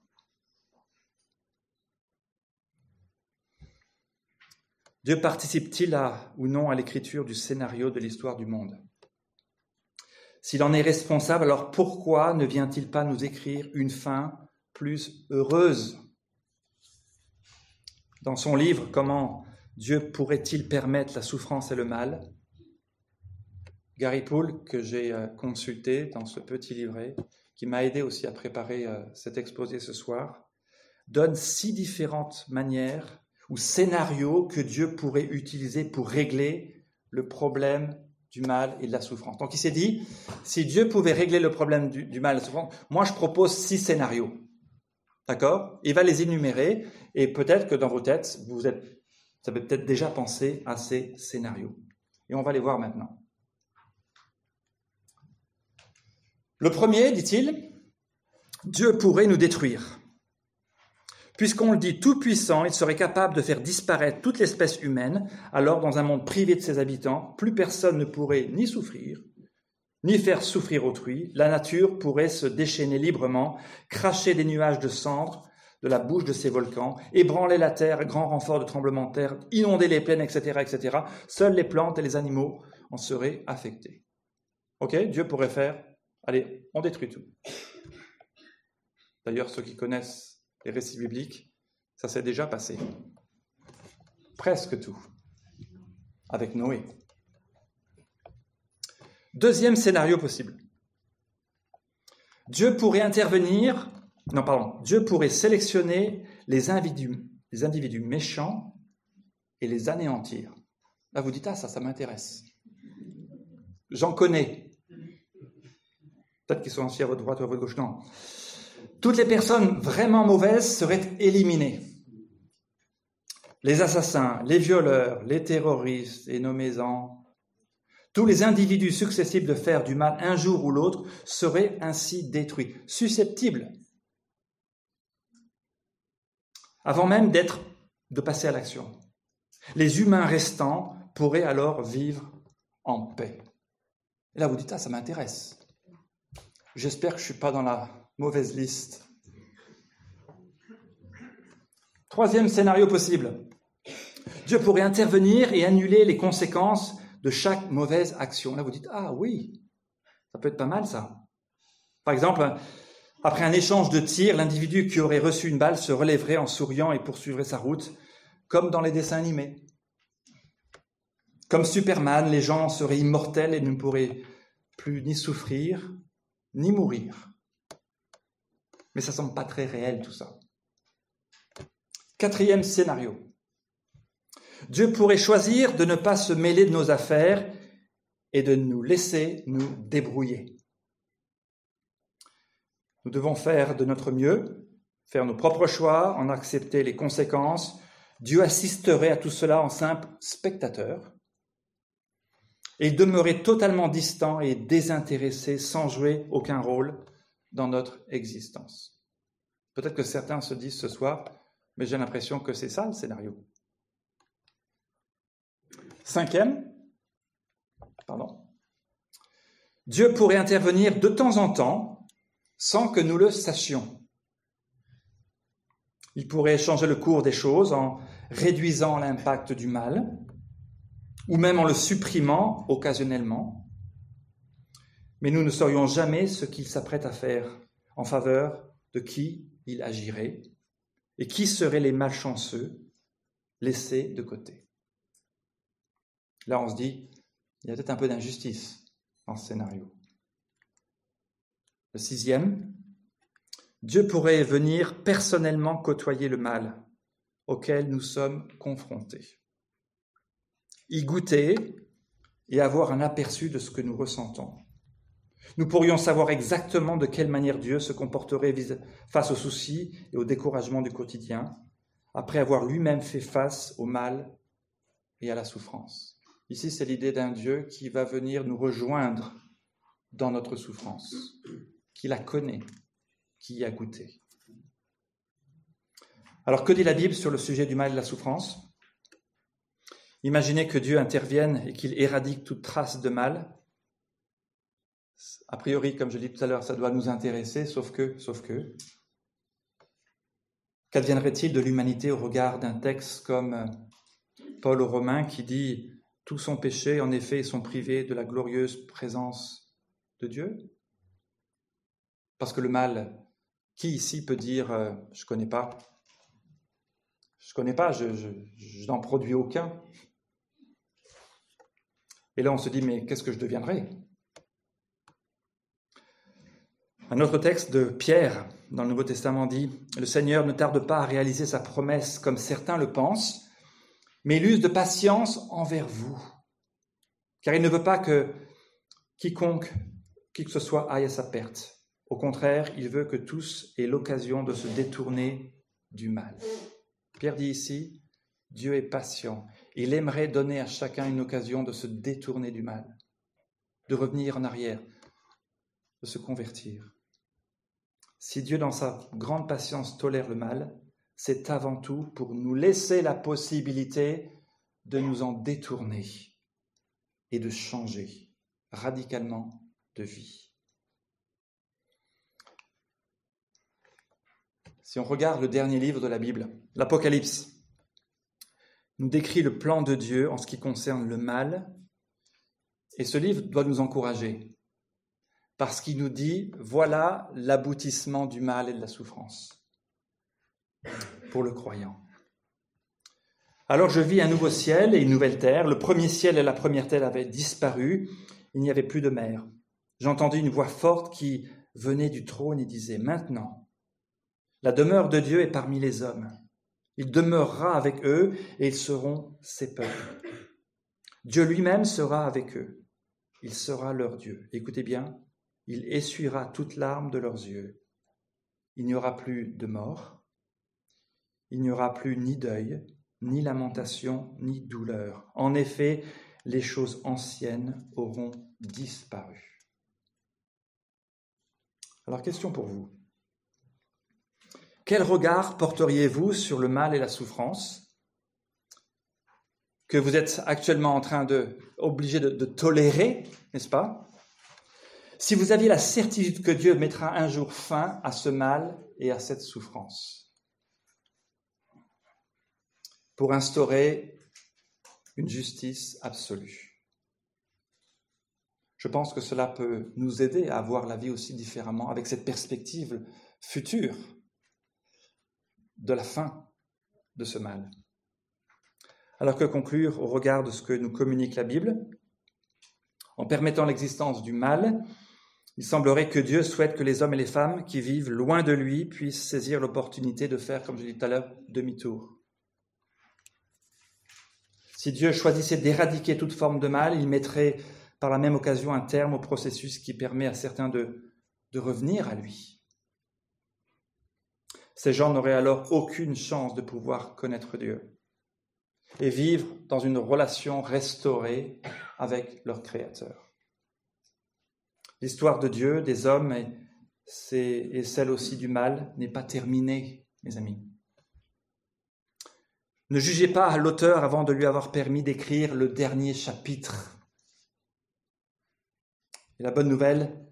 Dieu participe-t-il ou non à l'écriture du scénario de l'histoire du monde? S'il en est responsable, alors pourquoi ne vient-il pas nous écrire une fin plus heureuse Dans son livre Comment Dieu pourrait-il permettre la souffrance et le mal? Gary Poole, que j'ai euh, consulté dans ce petit livret, qui m'a aidé aussi à préparer euh, cet exposé ce soir, donne six différentes manières ou scénarios que Dieu pourrait utiliser pour régler le problème du mal et de la souffrance. Donc il s'est dit, si Dieu pouvait régler le problème du, mal et de la souffrance, moi je propose six scénarios. D'accord? Il va les énumérer et peut-être que dans vos têtes, vous êtes, vous avez peut-être déjà pensé à ces scénarios. Et on va les voir maintenant. Le premier, dit-il, Dieu pourrait nous détruire. Puisqu'on le dit tout puissant, il serait capable de faire disparaître toute l'espèce humaine, alors dans un monde privé de ses habitants, plus personne ne pourrait ni souffrir, ni faire souffrir autrui, la nature pourrait se déchaîner librement, cracher des nuages de cendres de la bouche de ses volcans, ébranler la terre, grand renfort de tremblements de terre, inonder les plaines, etc., etc. Seules les plantes et les animaux en seraient affectés. Ok Dieu pourrait faire Allez, on détruit tout. D'ailleurs, ceux qui connaissent les récits bibliques, ça s'est déjà passé. Presque tout. Avec Noé. Deuxième scénario possible. Dieu pourrait intervenir, non pardon, Dieu pourrait sélectionner les individus, les individus méchants et les anéantir. Là, vous dites, ah, ça, ça m'intéresse. J'en connais. Peut-être qu'ils sont assis à votre droite ou à votre gauche. Non. Toutes les personnes vraiment mauvaises seraient éliminées. Les assassins, les violeurs, les terroristes, et nommez-en, tous les individus successibles de faire du mal un jour ou l'autre seraient ainsi détruits, susceptibles, avant même d'être, de passer à l'action. Les humains restants pourraient alors vivre en paix. Et là, vous dites, ah, ça m'intéresse. J'espère que je ne suis pas dans la mauvaise liste. Troisième scénario possible. Dieu pourrait intervenir et annuler les conséquences de chaque mauvaise action. Là, vous dites, ah oui, ça peut être pas mal ça. Par exemple, après un échange de tirs, l'individu qui aurait reçu une balle se relèverait en souriant et poursuivrait sa route, comme dans les dessins animés. Comme Superman, les gens seraient immortels et ne pourraient plus ni souffrir, ni mourir. Mais ça semble pas très réel tout ça. Quatrième scénario. Dieu pourrait choisir de ne pas se mêler de nos affaires et de nous laisser nous débrouiller. Nous devons faire de notre mieux, faire nos propres choix, en accepter les conséquences, Dieu assisterait à tout cela en simple spectateur et demeurer totalement distant et désintéressé sans jouer aucun rôle dans notre existence. Peut-être que certains se disent ce soir, mais j'ai l'impression que c'est ça le scénario. Cinquième, pardon, Dieu pourrait intervenir de temps en temps sans que nous le sachions. Il pourrait changer le cours des choses en réduisant l'impact du mal, ou même en le supprimant occasionnellement. Mais nous ne saurions jamais ce qu'il s'apprête à faire en faveur de qui il agirait et qui seraient les malchanceux laissés de côté. Là, on se dit, il y a peut-être un peu d'injustice dans ce scénario. Le sixième, Dieu pourrait venir personnellement côtoyer le mal auquel nous sommes confrontés y goûter et avoir un aperçu de ce que nous ressentons. Nous pourrions savoir exactement de quelle manière Dieu se comporterait face aux soucis et au découragement du quotidien, après avoir lui-même fait face au mal et à la souffrance. Ici, c'est l'idée d'un Dieu qui va venir nous rejoindre dans notre souffrance, qui la connaît, qui y a goûté. Alors, que dit la Bible sur le sujet du mal et de la souffrance? Imaginez que Dieu intervienne et qu'il éradique toute trace de mal. A priori, comme je l'ai dit tout à l'heure, ça doit nous intéresser, sauf que, sauf que, qu'adviendrait-il de l'humanité au regard d'un texte comme Paul aux Romains qui dit Tous sont péchés, en effet, sont privés de la glorieuse présence de Dieu. Parce que le mal, qui ici peut dire euh, Je ne connais pas. Je ne connais pas, je n'en produis aucun. Et là, on se dit, mais qu'est-ce que je deviendrai? Un autre texte de Pierre dans le Nouveau Testament dit, Le Seigneur ne tarde pas à réaliser sa promesse comme certains le pensent, mais il use de patience envers vous, car il ne veut pas que quiconque, qui que ce soit, aille à sa perte. Au contraire, il veut que tous aient l'occasion de se détourner du mal. Pierre dit ici, Dieu est patient. Il aimerait donner à chacun une occasion de se détourner du mal, de revenir en arrière, de se convertir. Si Dieu, dans sa grande patience, tolère le mal, c'est avant tout pour nous laisser la possibilité de nous en détourner et de changer radicalement de vie. Si on regarde le dernier livre de la Bible, l'Apocalypse, nous décrit le plan de Dieu en ce qui concerne le mal. Et ce livre doit nous encourager, parce qu'il nous dit, voilà l'aboutissement du mal et de la souffrance pour le croyant. Alors je vis un nouveau ciel et une nouvelle terre. Le premier ciel et la première terre avaient disparu. Il n'y avait plus de mer. J'entendis une voix forte qui venait du trône et disait, Maintenant, la demeure de Dieu est parmi les hommes. Il demeurera avec eux et ils seront ses peuples. Dieu lui-même sera avec eux. Il sera leur Dieu. Écoutez bien, il essuiera toute larme de leurs yeux. Il n'y aura plus de mort. Il n'y aura plus ni deuil, ni lamentation, ni douleur. En effet, les choses anciennes auront disparu. Alors, question pour vous. Quel regard porteriez-vous sur le mal et la souffrance que vous êtes actuellement en train de, obligé de, de tolérer, n'est-ce pas? Si vous aviez la certitude que Dieu mettra un jour fin à ce mal et à cette souffrance, pour instaurer une justice absolue. Je pense que cela peut nous aider à voir la vie aussi différemment, avec cette perspective future de la fin de ce mal. Alors que conclure au regard de ce que nous communique la Bible? En permettant l'existence du mal, il semblerait que Dieu souhaite que les hommes et les femmes qui vivent loin de lui puissent saisir l'opportunité de faire, comme je l'ai dit tout à l'heure, demi-tour. Si Dieu choisissait d'éradiquer toute forme de mal, il mettrait par la même occasion un terme au processus qui permet à certains de, revenir à lui. Ces gens n'auraient alors aucune chance de pouvoir connaître Dieu et vivre dans une relation restaurée avec leur Créateur. L'histoire de Dieu, des hommes et celle aussi du mal n'est pas terminée, mes amis. Ne jugez pas l'auteur avant de lui avoir permis d'écrire le dernier chapitre. Et la bonne nouvelle,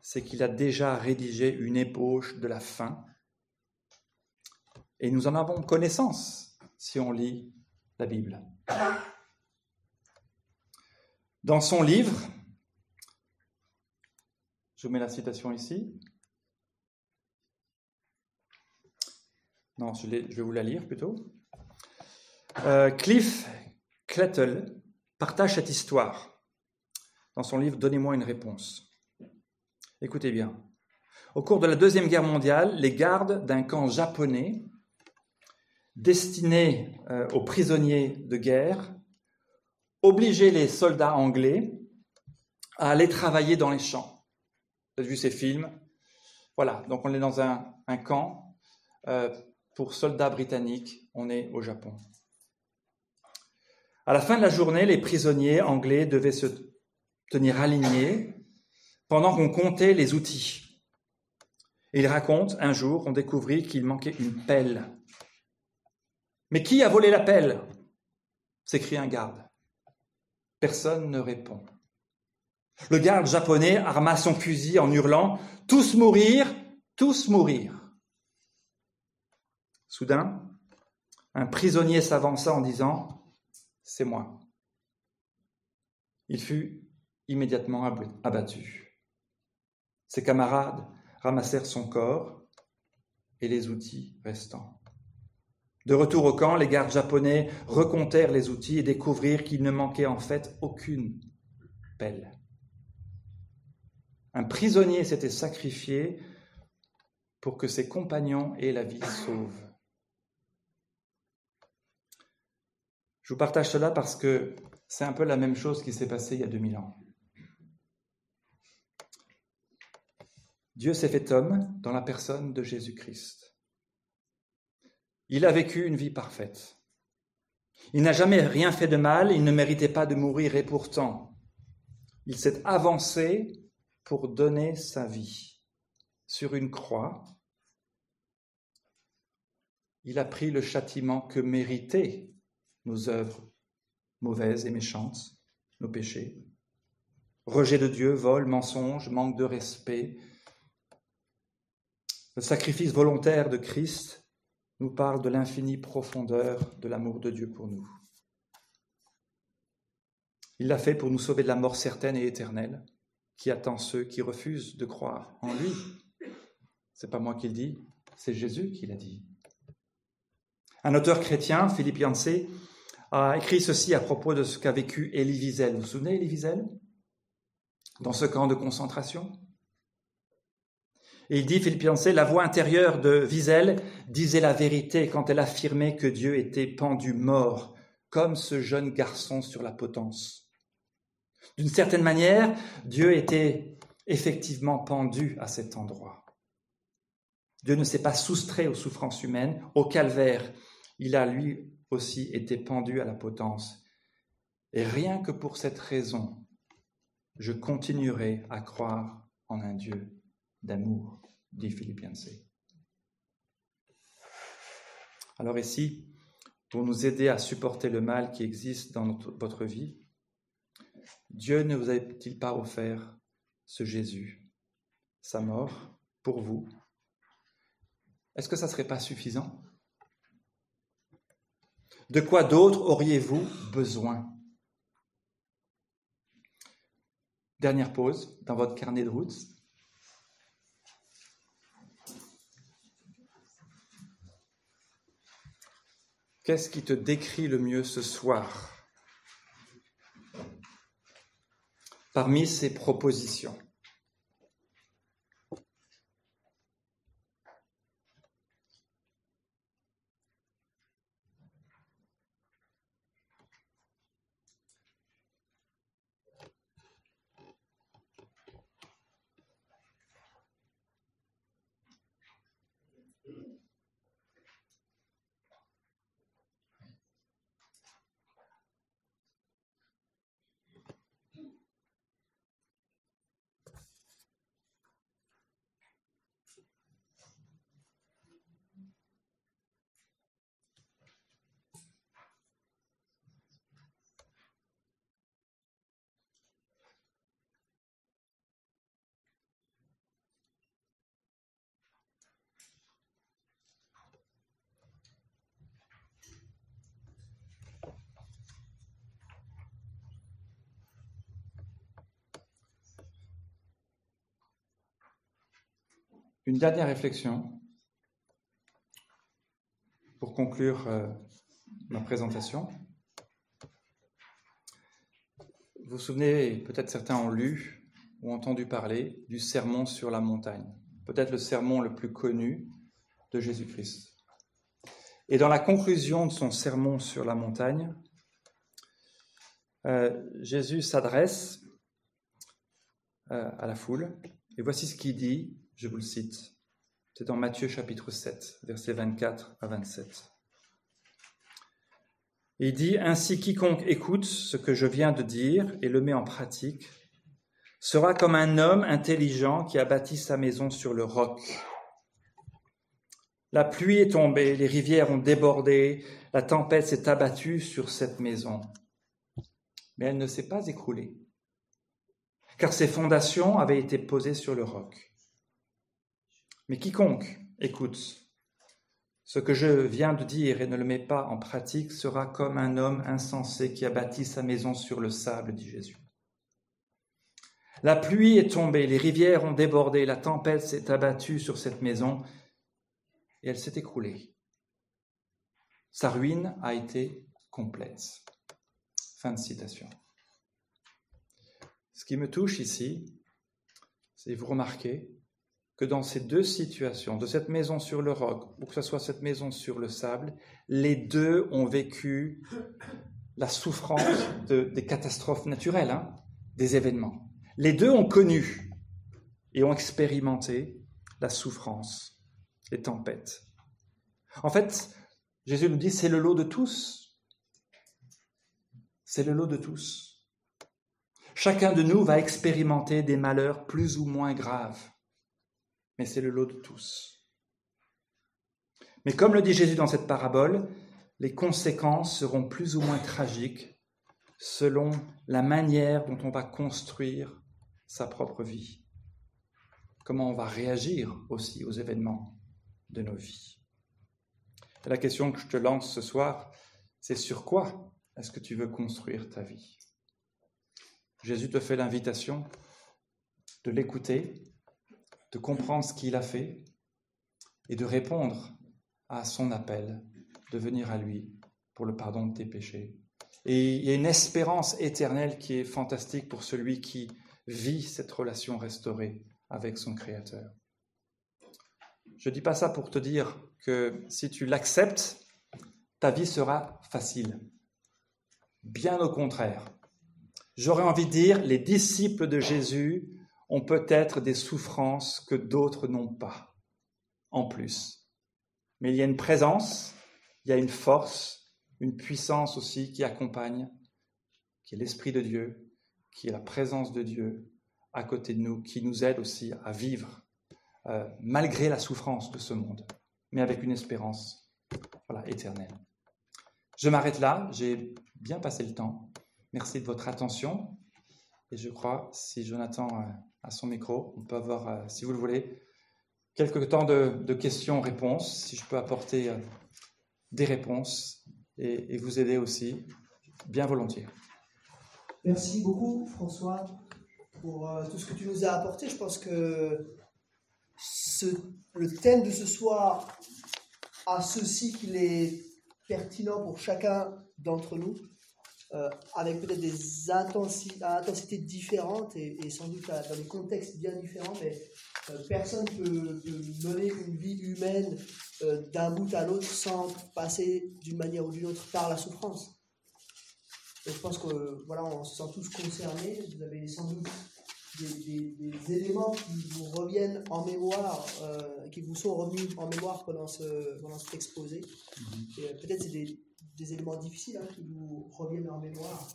c'est qu'il a déjà rédigé une ébauche de la fin. Et nous en avons connaissance si on lit la Bible. Dans son livre, je vous mets la citation ici. Non, je, vais vous la lire plutôt. Euh, Cliff Clettle partage cette histoire dans son livre Donnez-moi une réponse. Écoutez bien. Au cours de la Deuxième Guerre mondiale, les gardes d'un camp japonais destiné euh, aux prisonniers de guerre obligeaient les soldats anglais à aller travailler dans les champs. Vous avez vu ces films Voilà, donc on est dans un, camp euh, pour soldats britanniques, on est au Japon. À la fin de la journée, les prisonniers anglais devaient se tenir alignés pendant qu'on comptait les outils. Il raconte, un jour, on découvrit qu'il manquait une pelle. Mais qui a volé la pelle? s'écrie un garde. Personne ne répond. Le garde japonais arma son fusil en hurlant Tous mourir, tous mourir. Soudain, un prisonnier s'avança en disant C'est moi. Il fut immédiatement abattu. Ses camarades ramassèrent son corps et les outils restants. De retour au camp, les gardes japonais recomptèrent les outils et découvrirent qu'il ne manquait en fait aucune pelle. Un prisonnier s'était sacrifié pour que ses compagnons aient la vie sauve. Je vous partage cela parce que c'est un peu la même chose qui s'est passée il y a 2000 ans. Dieu s'est fait homme dans la personne de Jésus-Christ. Il a vécu une vie parfaite. Il n'a jamais rien fait de mal, il ne méritait pas de mourir et pourtant, il s'est avancé pour donner sa vie sur une croix. Il a pris le châtiment que méritaient nos œuvres mauvaises et méchantes, nos péchés. Rejet de Dieu, vol, mensonge, manque de respect. Le sacrifice volontaire de Christ nous parle de l'infinie profondeur de l'amour de Dieu pour nous. Il l'a fait pour nous sauver de la mort certaine et éternelle qui attend ceux qui refusent de croire en lui. C'est pas moi qui le dis, c'est Jésus qui l'a dit. Un auteur chrétien, Philippe Yancey, a écrit ceci à propos de ce qu'a vécu Elie Wiesel. Vous vous souvenez Elie Wiesel? Dans ce camp de concentration? Et il dit, Philippe Yancey, la voix intérieure de Wiesel disait la vérité quand elle affirmait que Dieu était pendu mort, comme ce jeune garçon sur la potence. D'une certaine manière, Dieu était effectivement pendu à cet endroit. Dieu ne s'est pas soustrait aux souffrances humaines, au calvaire. Il a lui aussi été pendu à la potence. Et rien que pour cette raison, je continuerai à croire en un Dieu d'amour, dit Philippe Yancey. Alors ici, pour nous aider à supporter le mal qui existe dans votre vie, Dieu ne vous a-t-il pas offert ce Jésus, sa mort, pour vous? Est-ce que ça ne serait pas suffisant? De quoi d'autre auriez-vous besoin? Dernière pause dans votre carnet de route. Qu'est-ce qui te décrit le mieux ce soir? Parmi ces propositions une dernière réflexion pour conclure euh, ma présentation. Vous vous souvenez, peut-être certains ont lu ou entendu parler du sermon sur la montagne, peut-être le sermon le plus connu de Jésus-Christ. Et dans la conclusion de son sermon sur la montagne, euh, Jésus s'adresse euh, à la foule, et voici ce qu'il dit, je vous le cite. C'est dans Matthieu chapitre 7, versets 24 à 27. Il dit, Ainsi quiconque écoute ce que je viens de dire et le met en pratique sera comme un homme intelligent qui a bâti sa maison sur le roc. La pluie est tombée, les rivières ont débordé, la tempête s'est abattue sur cette maison. Mais elle ne s'est pas écroulée, car ses fondations avaient été posées sur le roc. Mais quiconque écoute ce que je viens de dire et ne le met pas en pratique sera comme un homme insensé qui a bâti sa maison sur le sable, dit Jésus. La pluie est tombée, les rivières ont débordé, la tempête s'est abattue sur cette maison et elle s'est écroulée. Sa ruine a été complète. Fin de citation. Ce qui me touche ici, c'est vous remarquez que dans ces deux situations, de cette maison sur le roc ou que ce soit cette maison sur le sable, les deux ont vécu la souffrance des catastrophes naturelles, hein, des événements. Les deux ont connu et ont expérimenté la souffrance, les tempêtes. En fait, Jésus nous dit, c'est le lot de tous. C'est le lot de tous. Chacun de nous va expérimenter des malheurs plus ou moins graves mais c'est le lot de tous. Mais comme le dit Jésus dans cette parabole, les conséquences seront plus ou moins tragiques selon la manière dont on va construire sa propre vie, comment on va réagir aussi aux événements de nos vies. la question que je te lance ce soir, c'est sur quoi est-ce que tu veux construire ta vie? Jésus te fait l'invitation de l'écouter de comprendre ce qu'il a fait et de répondre à son appel, de venir à lui pour le pardon de tes péchés. Et il y a une espérance éternelle qui est fantastique pour celui qui vit cette relation restaurée avec son Créateur. Je ne dis pas ça pour te dire que si tu l'acceptes, ta vie sera facile. Bien au contraire. J'aurais envie de dire, les disciples de Jésus ont peut-être des souffrances que d'autres n'ont pas, en plus. Mais il y a une présence, il y a une force, une puissance aussi qui accompagne, qui est l'Esprit de Dieu, qui est la présence de Dieu à côté de nous, qui nous aide aussi à vivre euh, malgré la souffrance de ce monde, mais avec une espérance voilà, éternelle. Je m'arrête là, j'ai bien passé le temps. Merci de votre attention. Et je crois, si Jonathan euh, à son micro. On peut avoir, euh, si vous le voulez, quelques temps de, questions-réponses, si je peux apporter euh, des réponses et, vous aider aussi, bien volontiers. Merci beaucoup, François, pour euh, tout ce que tu nous as apporté. Je pense que le thème de ce soir a ceci qu'il est pertinent pour chacun d'entre nous. Euh, avec peut-être des intensités, différentes et, sans doute dans des contextes bien différents, mais euh, personne ne peut, mener une vie humaine euh, d'un bout à l'autre sans passer d'une manière ou d'une autre par la souffrance. je pense que voilà, on se sent tous concernés. Vous avez sans doute des, éléments qui vous reviennent en mémoire, qui vous sont revenus en mémoire pendant, ce, pendant cet exposé. Mm-hmm. Peut-être c'est des des éléments difficiles hein, qui vous reviennent en mémoire.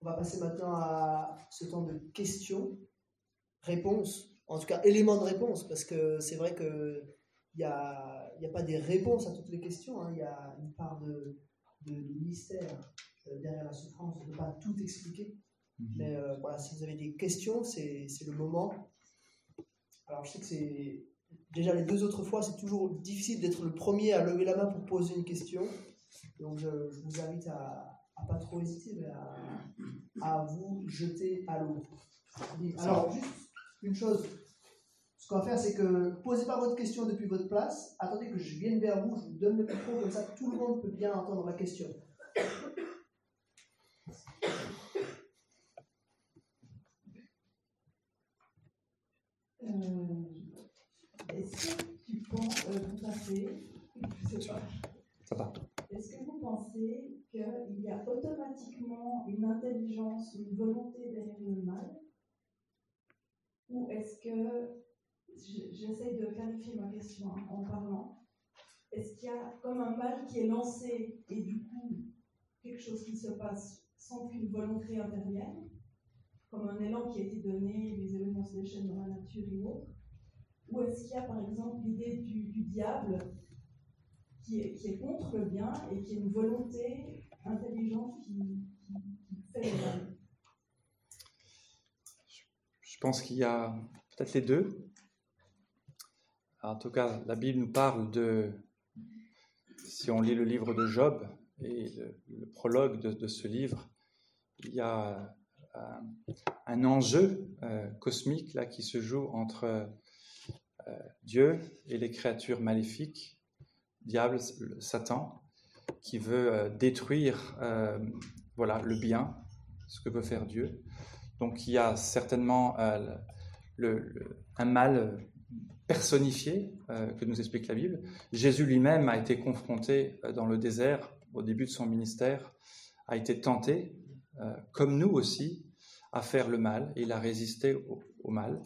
On va passer maintenant à ce temps de questions, réponses, en tout cas éléments de réponse, parce que c'est vrai qu'il n'y a, y a pas des réponses à toutes les questions, hein. il y a une part de, de, mystère euh, derrière la souffrance, on ne peut pas tout expliquer. Mhm. Mais euh, voilà, si vous avez des questions, c'est le moment. Alors je sais que c'est déjà les deux autres fois, c'est toujours difficile d'être le premier à lever la main pour poser une question. Donc je, vous invite à, à pas trop hésiter, mais à, à vous jeter à l'eau. Alors juste une chose. Ce qu'on va faire, c'est que posez pas votre question depuis votre place. Attendez que je vienne vers vous, je vous donne le micro, comme ça tout le monde peut bien entendre la question. Euh, est-ce que tu penses, euh, vous pensez, je sais pas, Ça va. est-ce que vous pensez qu'il y a automatiquement une intelligence, une volonté derrière le mal? Ou est-ce que, je- j'essaie de clarifier ma question hein, en parlant, est-ce qu'il y a comme un mal qui est lancé et du coup quelque chose qui se passe sans qu'une volonté intervienne? Comme un élan qui a été donné, les éléments se déchaînent dans la nature et autres Ou est-ce qu'il y a par exemple l'idée du, diable qui est, contre le bien et qui est une volonté intelligente qui, fait le mal Je pense qu'il y a peut-être les deux. En tout cas, la Bible nous parle de, si on lit le livre de Job et le, prologue de, ce livre, il y a euh, un enjeu euh, cosmique là qui se joue entre Dieu et les créatures maléfiques, diable, le- Satan, qui veut euh, détruire euh, voilà le bien, ce que peut faire Dieu. Donc il y a certainement euh, un mal personnifié euh, que nous explique la Bible. Jésus lui-même a été confronté euh, dans le désert au début de son ministère, a été tenté, euh, comme nous aussi, à faire le mal, il a résisté au mal.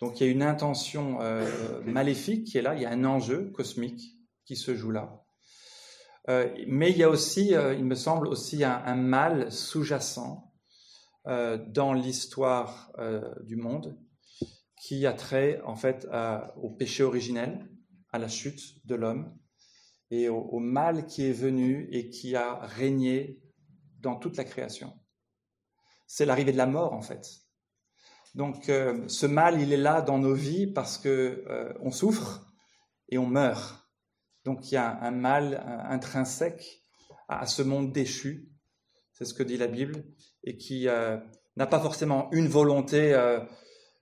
Donc il y a une intention euh, maléfique qui est là, il y a un enjeu cosmique qui se joue là. Euh, mais il y a aussi, euh, il me semble, aussi un, un mal sous-jacent dans l'histoire du monde qui a trait en fait à- au péché originel, à la chute de l'homme et au, au mal qui est venu et qui a régné dans toute la création. C'est l'arrivée de la mort en fait. Donc euh, ce mal, il est là dans nos vies parce que euh, on souffre et on meurt. Donc il y a un mal euh, intrinsèque à, ce monde déchu. C'est ce que dit la Bible et qui n'a pas forcément une volonté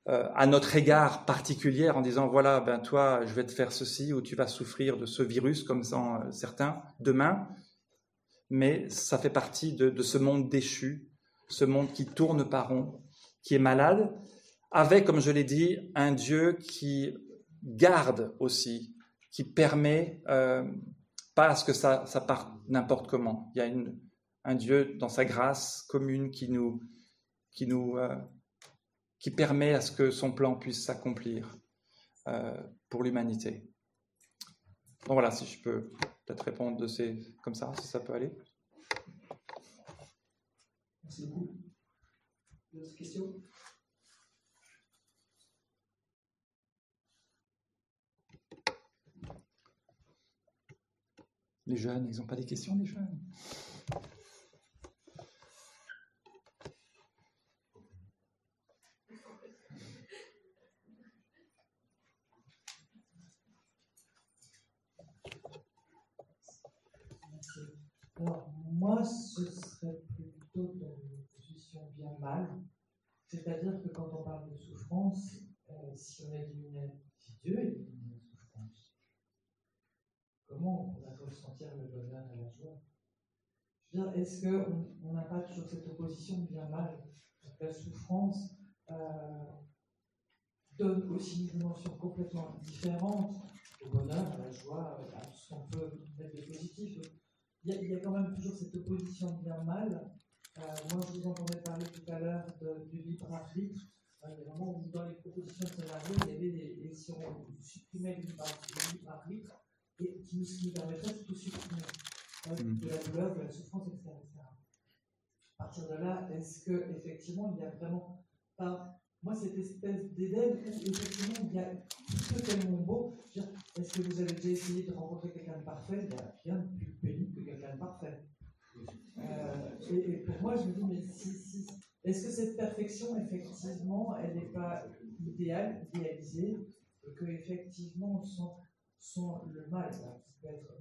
à notre égard particulière en disant voilà ben toi je vais te faire ceci ou tu vas souffrir de ce virus comme certains demain mais ça fait partie de ce monde déchu ce monde qui tourne par rond qui est malade avec comme je l'ai dit un Dieu qui garde aussi qui permet euh, pas à ce que ça, parte n'importe comment il y a un Dieu dans sa grâce commune qui nous qui nous euh, qui permet à ce que son plan puisse s'accomplir euh, pour l'humanité. Donc voilà, si je peux peut-être répondre de ces comme ça, si ça peut aller. Merci beaucoup. D'autres questions? Les jeunes, ils n'ont pas des questions, les jeunes? Alors, moi, ce serait plutôt dans une position bien mal. C'est-à-dire que quand on parle de souffrance, euh, si on élimine, Dieu élimine la souffrance, comment on va ressentir le bonheur et la joie? Est-ce qu'on on n'a pas toujours cette opposition bien mal Donc, La souffrance euh, donne aussi une dimension complètement différente au bonheur, à la joie, à tout ce qu'on peut mettre de positif? Il y, a, il y a quand même toujours cette opposition bien-mal. Euh, moi, je vous entendais parler tout à l'heure du libre arbitre. Euh, vraiment dans les propositions de scénario, il y avait des, et si on supprimait le libre arbitre, et qui nous, qui nous permettrait de tout supprimer, euh, Mm. de la douleur, de la souffrance, etc., etc. À partir de là, est-ce que effectivement, il y a vraiment pas moi, cette espèce d'Éden où effectivement il y a tout tellement beau. Est-ce que vous avez déjà essayé de rencontrer quelqu'un de parfait? Il n'y a rien de plus pénible que quelqu'un de parfait. Euh, et, et pour moi, je me dis, mais si, si, est-ce que cette perfection, effectivement, elle n'est pas idéale, idéalisée, et que effectivement, sans, sans le mal, là, qui peut être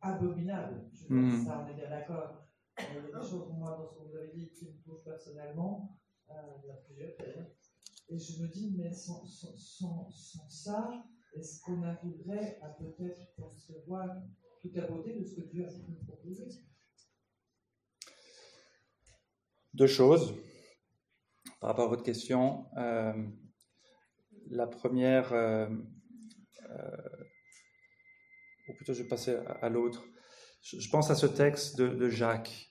abominable, je veux dire, Mm. ça, on est bien d'accord. Euh, Il y a des choses, moi, dans ce que vous avez dit, qui me touchent personnellement. Euh, il y en a plusieurs, d'ailleurs. Et je me dis, mais sans, sans, sans, ça, est-ce qu'on arriverait à peut-être percevoir toute la beauté de ce que Dieu a nous proposer? Deux choses par rapport à votre question. Euh, la première, euh, euh, ou plutôt je vais passer à, l'autre. Je, pense à ce texte de, Jacques.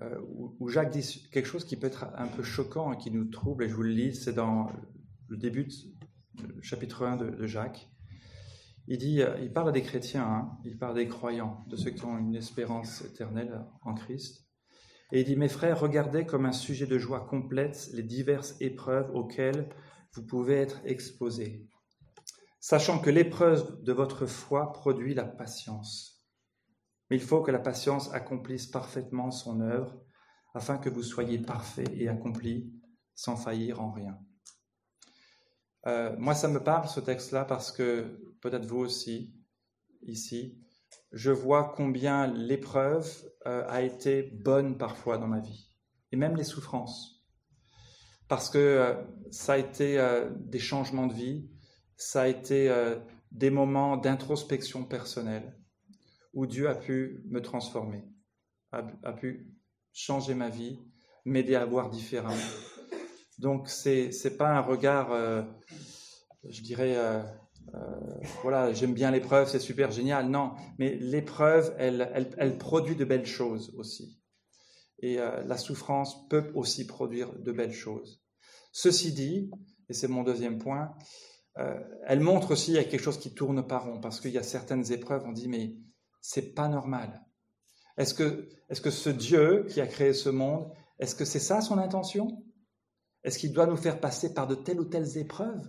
Où, Jacques dit quelque chose qui peut être un peu choquant et qui nous trouble, et je vous le lis, c'est dans le début du chapitre 1 de, Jacques. Il dit, il parle à des chrétiens, hein, il parle des croyants, de ceux qui ont une espérance éternelle en Christ. Et il dit, mes frères, regardez comme un sujet de joie complète les diverses épreuves auxquelles vous pouvez être exposés, sachant que l'épreuve de votre foi produit la patience. Mais il faut que la patience accomplisse parfaitement son œuvre, afin que vous soyez parfait et accompli sans faillir en rien. Euh, moi, ça me parle ce texte-là parce que peut-être vous aussi, ici, je vois combien l'épreuve euh, a été bonne parfois dans ma vie, et même les souffrances. Parce que euh, ça a été des changements de vie, ça a été des moments d'introspection personnelle, où Dieu a pu me transformer, a, pu changer ma vie, m'aider à voir différemment. Donc c'est c'est pas un regard, euh, je dirais, euh, euh, voilà, j'aime bien l'épreuve, c'est super génial. Non, mais l'épreuve, elle, elle, elle, produit de belles choses aussi. Et la souffrance peut aussi produire de belles choses. Ceci dit, et c'est mon deuxième point, elle montre aussi qu'il y a quelque chose qui tourne pas rond, parce qu'il y a certaines épreuves, on dit, mais c'est pas normal. Est-ce que, est-ce que ce Dieu qui a créé ce monde, est-ce que c'est ça son intention? Est-ce qu'il doit nous faire passer par de telles ou telles épreuves?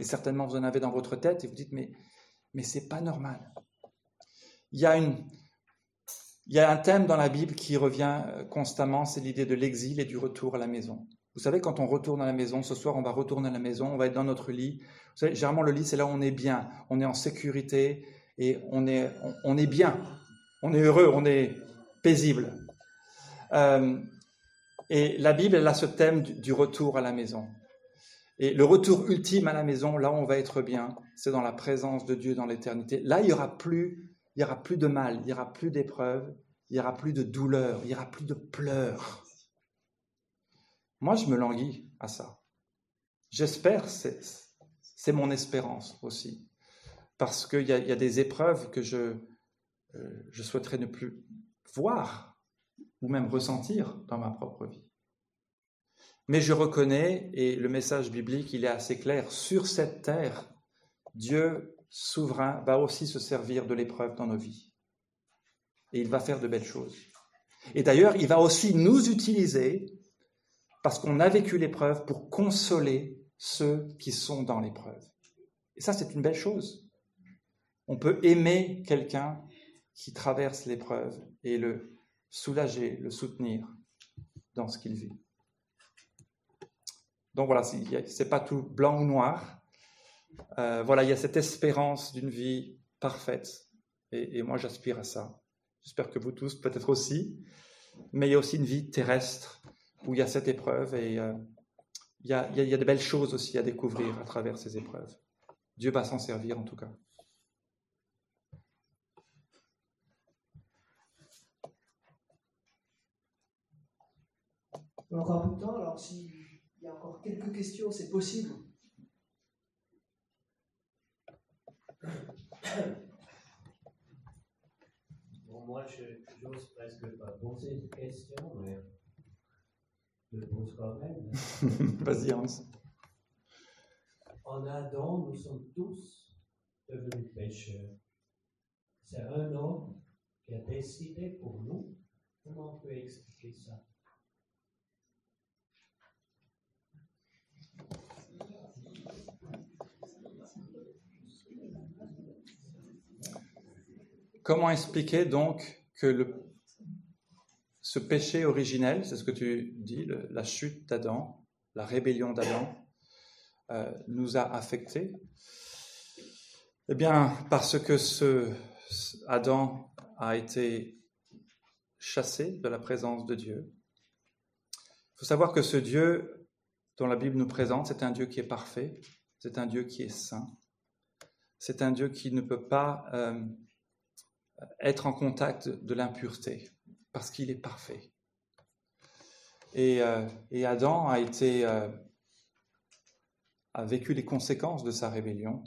Et certainement vous en avez dans votre tête et vous dites mais mais c'est pas normal. Il y a une il y a un thème dans la Bible qui revient euh, constamment, c'est l'idée de l'exil et du retour à la maison. Vous savez, quand on retourne à la maison, ce soir, on va retourner à la maison, on va être dans notre lit. Vous savez, généralement, le lit, c'est là où on est bien, on est en sécurité, et on est, on, est bien, on est heureux, on est paisible. Euh, et la Bible, elle a ce thème du, retour à la maison. Et le retour ultime à la maison, là où on va être bien, c'est dans la présence de Dieu dans l'éternité. Là, il y aura plus, de mal, il y aura plus d'épreuves, il y aura plus de douleur, il y aura plus de pleurs. Moi, je me languis à ça. J'espère, c'est mon espérance aussi parce qu'il y, a des épreuves que je, euh, je souhaiterais ne plus voir ou même ressentir dans ma propre vie. Mais je reconnais, et le message biblique, il est assez clair, sur cette terre, Dieu souverain va aussi se servir de l'épreuve dans nos vies. Et il va faire de belles choses. Et d'ailleurs, il va aussi nous utiliser, parce qu'on a vécu l'épreuve, pour consoler ceux qui sont dans l'épreuve. Et ça, c'est une belle chose. On peut aimer quelqu'un qui traverse l'épreuve et le soulager, le soutenir dans ce qu'il vit. Donc voilà, ce n'est pas tout blanc ou noir. Euh, voilà, il y a cette espérance d'une vie parfaite. Et, moi, j'aspire à ça. J'espère que vous tous, peut-être aussi. Mais il y a aussi une vie terrestre où il y a cette épreuve et euh, il, y a, il de belles choses aussi à découvrir à travers ces épreuves. Dieu va s'en servir en tout cas. Temps, alors s'il y a encore quelques questions, c'est possible. Bon, moi, je n'ose presque pas poser de questions, mais je pose quand même. Vas-y, Hans. En Adam, nous sommes tous devenus pécheurs. C'est un homme qui a décidé pour nous. Comment on peut expliquer ça? Comment expliquer donc que ce péché originel, c'est ce que tu dis, la chute d'Adam, la rébellion d'Adam, euh, nous a affectés? Eh bien, parce que Adam a été chassé de la présence de Dieu. Il faut savoir que ce Dieu dont la Bible nous présente, c'est un Dieu qui est parfait, c'est un Dieu qui est saint, c'est un Dieu qui ne peut pas euh, être en contact de l'impureté, parce qu'il est parfait. Et, euh, Adam a été euh, a vécu les conséquences de sa rébellion.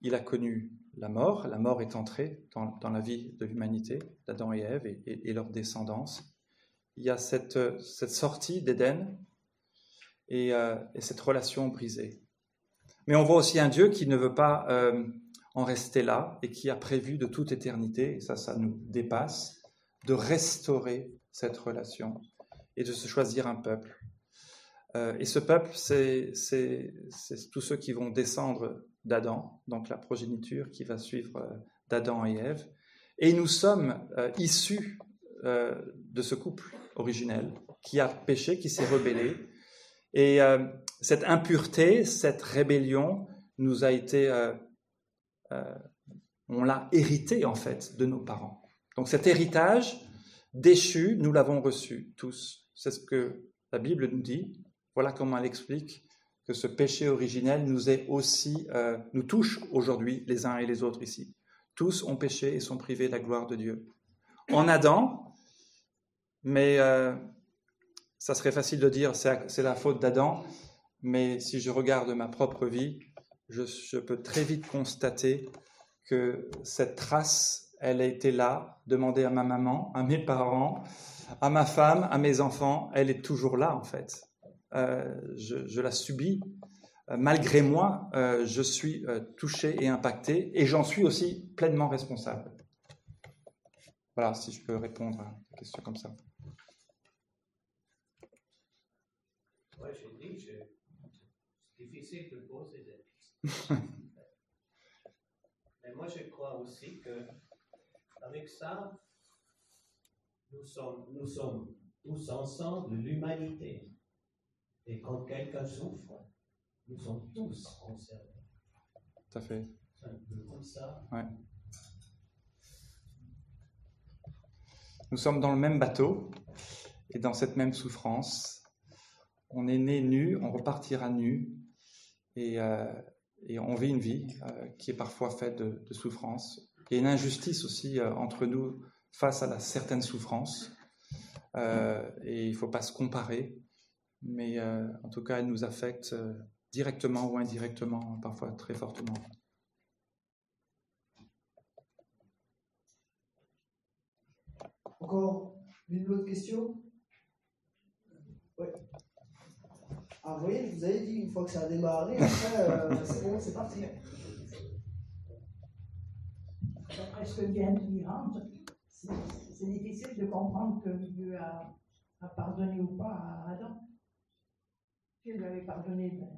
Il a connu la mort, la mort est entrée dans, la vie de l'humanité, d'Adam et Ève et, leur descendance. Il y a cette, cette sortie d'Éden et, et, cette relation brisée. Mais on voit aussi un Dieu qui ne veut pas euh, en rester là et qui a prévu de toute éternité, et ça, ça nous dépasse, de restaurer cette relation et de se choisir un peuple. Euh, et ce peuple, c'est tous ceux qui vont descendre d'Adam, donc la progéniture qui va suivre euh, d'Adam et Ève. Et nous sommes issus de ce couple originel qui a péché, qui s'est rebellé. Et cette impureté, cette rébellion nous a été, euh, euh, on l'a hérité en fait de nos parents. Donc cet héritage déchu, nous l'avons reçu tous. C'est ce que la Bible nous dit. Voilà comment elle explique que ce péché originel nous est aussi, euh, nous touche aujourd'hui les uns et les autres ici. Tous ont péché et sont privés de la gloire de Dieu. En Adam, mais ça serait facile de dire c'est la faute d'Adam, mais si je regarde ma propre vie, je, peux très vite constater que cette trace, elle a été là, demandée à ma maman, à mes parents, à ma femme, à mes enfants, elle est toujours là en fait. Euh, je, la subis. Euh, malgré moi, euh, je suis touché et impacté et j'en suis aussi pleinement responsable. Voilà, si je peux répondre à une question comme ça. difficile de poser des questions. Mais moi, je crois aussi que avec ça, nous sommes, nous sommes tous ensemble l'humanité. Et quand quelqu'un souffre, nous sommes tous concernés. Tout à fait. C'est un peu comme ça. Ouais. Nous sommes dans le même bateau et dans cette même souffrance. On est né nu, on repartira nu, euh, et, on vit une vie euh, qui est parfois faite de, souffrance. Il y a une injustice aussi euh, entre nous face à la certaine souffrance. et il ne faut pas se comparer, mais en tout cas, elle nous affecte directement ou indirectement, parfois très fortement. Encore une autre question? Ah, vous voyez, je vous avais dit, une fois que ça a démarré, après, euh, c'est bon, c'est parti. D'après ce que vient de dire c'est difficile de comprendre que Dieu a, pardonné ou pas à Adam. Dieu lui avait pardonné. Ben?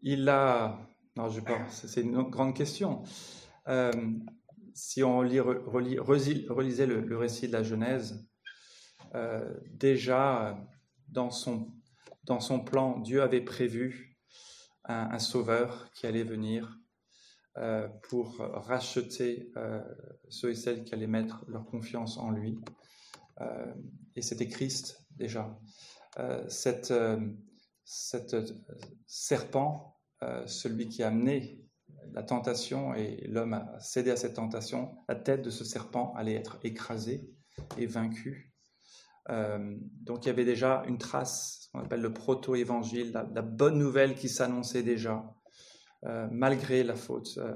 Il a. Non, je pense, c'est une grande question. Euh, si on lit, relisait le, récit de la Genèse, euh, déjà, dans son, dans son plan, Dieu avait prévu un, sauveur qui allait venir euh, pour racheter euh, ceux et celles qui allaient mettre leur confiance en lui. Euh, et c'était Christ déjà. cette, cette serpent, celui qui a amené la tentation et l'homme a cédé à cette tentation, la tête de ce serpent allait être écrasée et vaincue. Euh, donc il y avait déjà une trace, ce qu'on appelle le proto-évangile, la, bonne nouvelle qui s'annonçait déjà, euh, malgré la faute euh,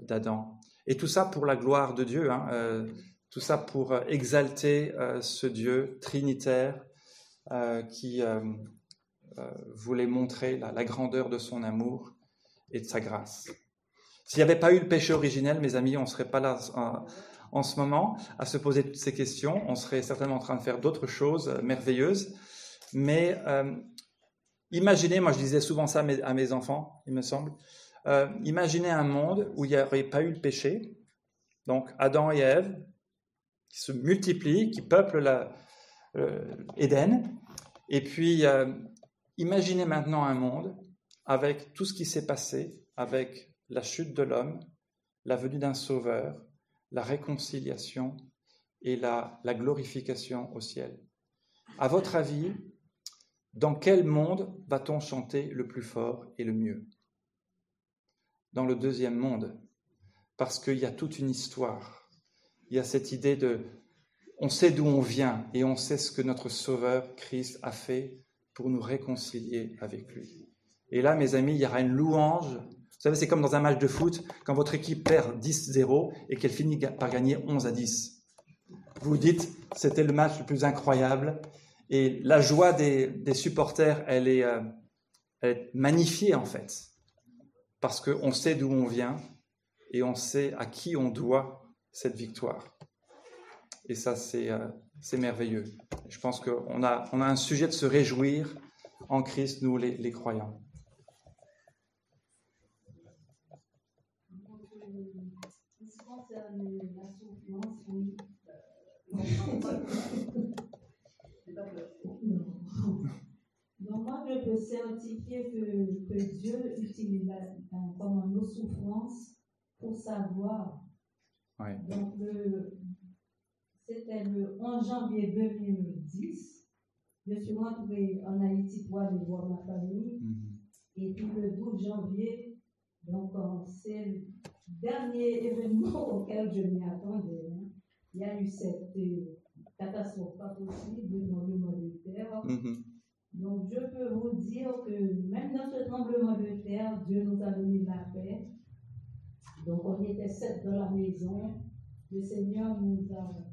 d'Adam. Et tout ça pour la gloire de Dieu, hein, tout ça pour exalter ce Dieu trinitaire qui voulait montrer la, la, grandeur de son amour et de sa grâce. S'il n'y avait pas eu le péché originel, mes amis, on ne serait pas là en ce moment à se poser toutes ces questions. On serait certainement en train de faire d'autres choses euh, merveilleuses. Mais euh, imaginez, moi je disais souvent ça à mes, enfants, il me semble, euh, imaginez un monde où il n'y aurait pas eu le péché, donc Adam et Ève, qui se multiplient, qui peuplent la, Éden, et puis imaginez maintenant un monde avec tout ce qui s'est passé, avec la chute de l'homme, la venue d'un sauveur, la réconciliation et la, glorification au ciel. À votre avis, dans quel monde va-t-on chanter le plus fort et le mieux? Dans le deuxième monde, parce qu'il y a toute une histoire. Il y a cette idée de, on sait d'où on vient et on sait ce que notre Sauveur Christ a fait pour nous réconcilier avec lui. Et là, mes amis, il y aura une louange. Vous savez, c'est comme dans un match de foot, quand votre équipe perd 10-0 et qu'elle finit par gagner 11 à 10. Vous vous dites, c'était le match le plus incroyable. Et la joie des, supporters, elle est, euh, elle est magnifiée en fait. Parce qu'on sait d'où on vient et on sait à qui on doit cette victoire. Et ça, c'est euh, merveilleux. Je pense qu'on a, on a un sujet de se réjouir en Christ, nous les, les croyants. Donc moi, je peux certifier que, que Dieu utilise comme nos souffrances pour savoir. Donc c'était le 11 janvier 2010. Je suis rentrée en Haïti pour aller voir ma famille. Mm-hmm. Et puis le 12 janvier, donc c'est le dernier événement auquel je m'y attendais. Hein. Il y a eu cette euh, catastrophe pas possible le monde de terre. Donc, je peux vous dire que même dans ce tremblement de terre, Dieu nous a donné la paix. Donc, on était sept dans la maison. Le Seigneur nous a.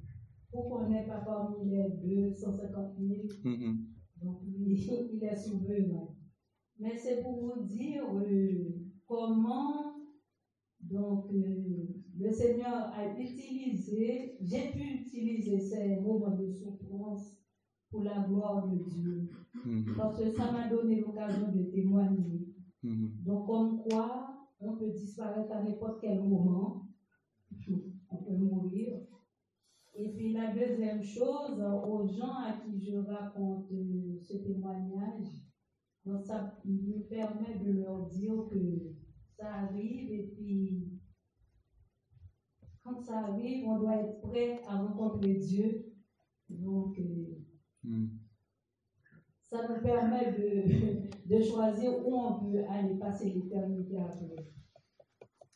Pour qu'on n'ait pas parmi les 250 000. Mm-hmm. Donc, lui, il est souverain. Mais c'est pour vous dire euh, comment donc, euh, le Seigneur a utilisé, j'ai pu utiliser ces moments de souffrance pour la gloire de Dieu. Mhm. Parce que ça m'a donné l'occasion de témoigner. Mhm. Donc, comme quoi, on peut disparaître à n'importe quel moment. On peut mourir. Et puis la deuxième chose, aux gens à qui je raconte euh, ce témoignage, donc ça me permet de leur dire que ça arrive et puis quand ça arrive, on doit être prêt à rencontrer Dieu. Donc, euh, hmm. ça nous permet de, de, choisir où on veut aller passer l'éternité après.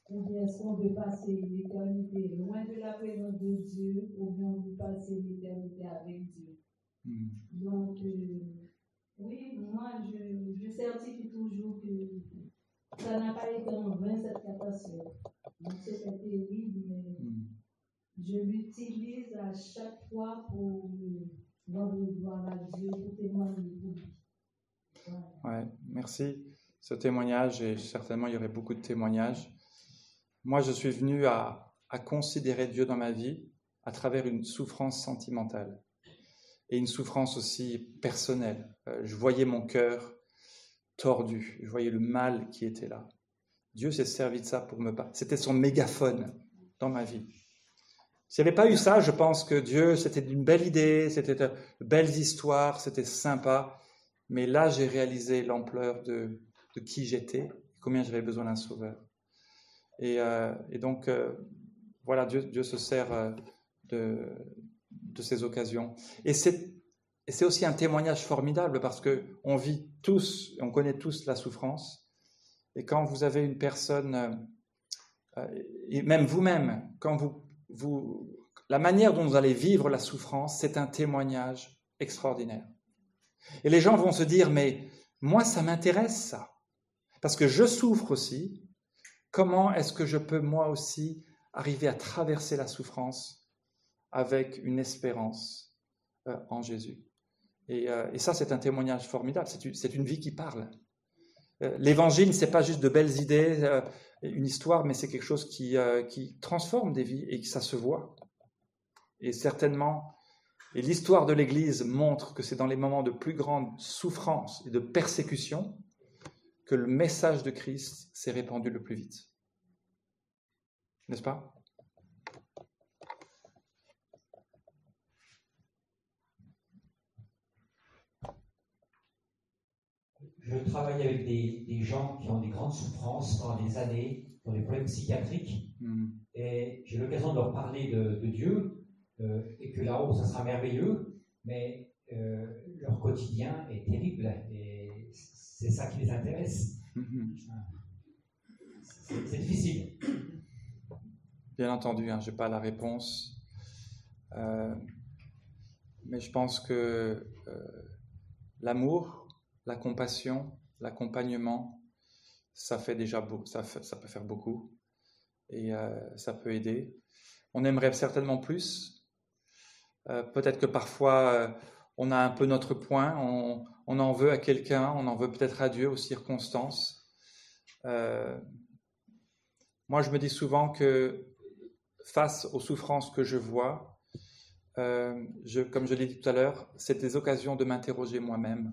Ou bien est-ce qu'on veut passer l'éternité loin de la présence de Dieu, ou bien on veut passer l'éternité avec Dieu. Hmm. Donc, euh, oui, moi, je, je certifie toujours que ça n'a pas été en vain cette catastrophe. Donc c'était terrible, mais hmm. je l'utilise à chaque fois pour rendre gloire à Dieu, pour témoigner pour lui. Ouais, merci. Ce témoignage, et certainement il y aurait beaucoup de témoignages. Moi, je suis venu à, à considérer Dieu dans ma vie à travers une souffrance sentimentale et une souffrance aussi personnelle. Euh, je voyais mon cœur tordu. Je voyais le mal qui était là. Dieu s'est servi de ça pour me parler. C'était son mégaphone dans ma vie. S'il n'y avait pas eu ça, je pense que Dieu, c'était une belle idée, c'était de belles histoires, c'était sympa. Mais là, j'ai réalisé l'ampleur de, qui j'étais, combien j'avais besoin d'un sauveur. Et, euh, donc, euh, voilà, Dieu, Dieu, se sert euh, de, de ces occasions. Et c'est et c'est aussi un témoignage formidable parce que on vit tous, on connaît tous la souffrance. Et quand vous avez une personne, euh, euh, et même vous-même, quand vous, vous, la manière dont vous allez vivre la souffrance, c'est un témoignage extraordinaire. Et les gens vont se dire, mais moi, ça m'intéresse ça, parce que je souffre aussi. Comment est-ce que je peux moi aussi arriver à traverser la souffrance avec une espérance euh, en Jésus? Euh, et, ça, c'est un témoignage formidable. C'est une, vie qui parle. Euh, l'évangile, c'est pas juste de belles idées, euh, une histoire, mais c'est quelque chose qui, qui transforme des vies et que ça se voit. Et certainement, et l'histoire de l'Église montre que c'est dans les moments de plus grande souffrance et de persécution que le message de Christ s'est répandu le plus vite. N'est-ce pas? Je travaille avec des, des, gens qui ont des grandes souffrances pendant des années, qui ont des problèmes psychiatriques, hmm. et j'ai l'occasion de leur parler de, de Dieu, euh, et que là-haut, ça sera merveilleux, mais euh, leur quotidien est terrible et c'est ça qui les intéresse. Mhm. C'est difficile. Bien entendu, hein, je n'ai pas la réponse. Euh, mais je pense que l'amour, la compassion, l'accompagnement, ça fait déjà beau, ça, peut faire beaucoup et euh, ça peut aider. On aimerait certainement plus. peut-être que parfois on a un peu notre point, on, en veut à quelqu'un, on en veut peut-être à Dieu, aux circonstances. moi, je me dis souvent que face aux souffrances que je vois, euh, comme je l'ai dit tout à l'heure, c'est des occasions de m'interroger moi-même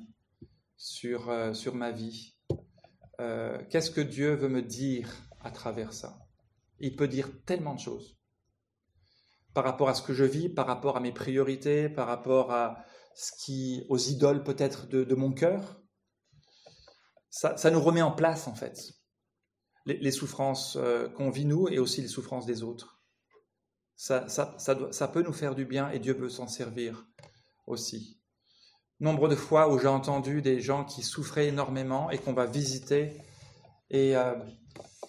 sur, euh, sur ma vie. Euh, qu'est-ce que Dieu veut me dire à travers ça? Il peut dire tellement de choses. Par rapport à ce que je vis, par rapport à mes priorités, par rapport à ce qui, aux idoles peut-être de, de, mon cœur. Ça, ça, nous remet en place en fait. Les, les souffrances qu'on vit nous et aussi les souffrances des autres ça, ça, ça, peut nous faire du bien et Dieu veut s'en servir aussi. Nombre de fois où j'ai entendu des gens qui souffraient énormément et qu'on va visiter et, euh,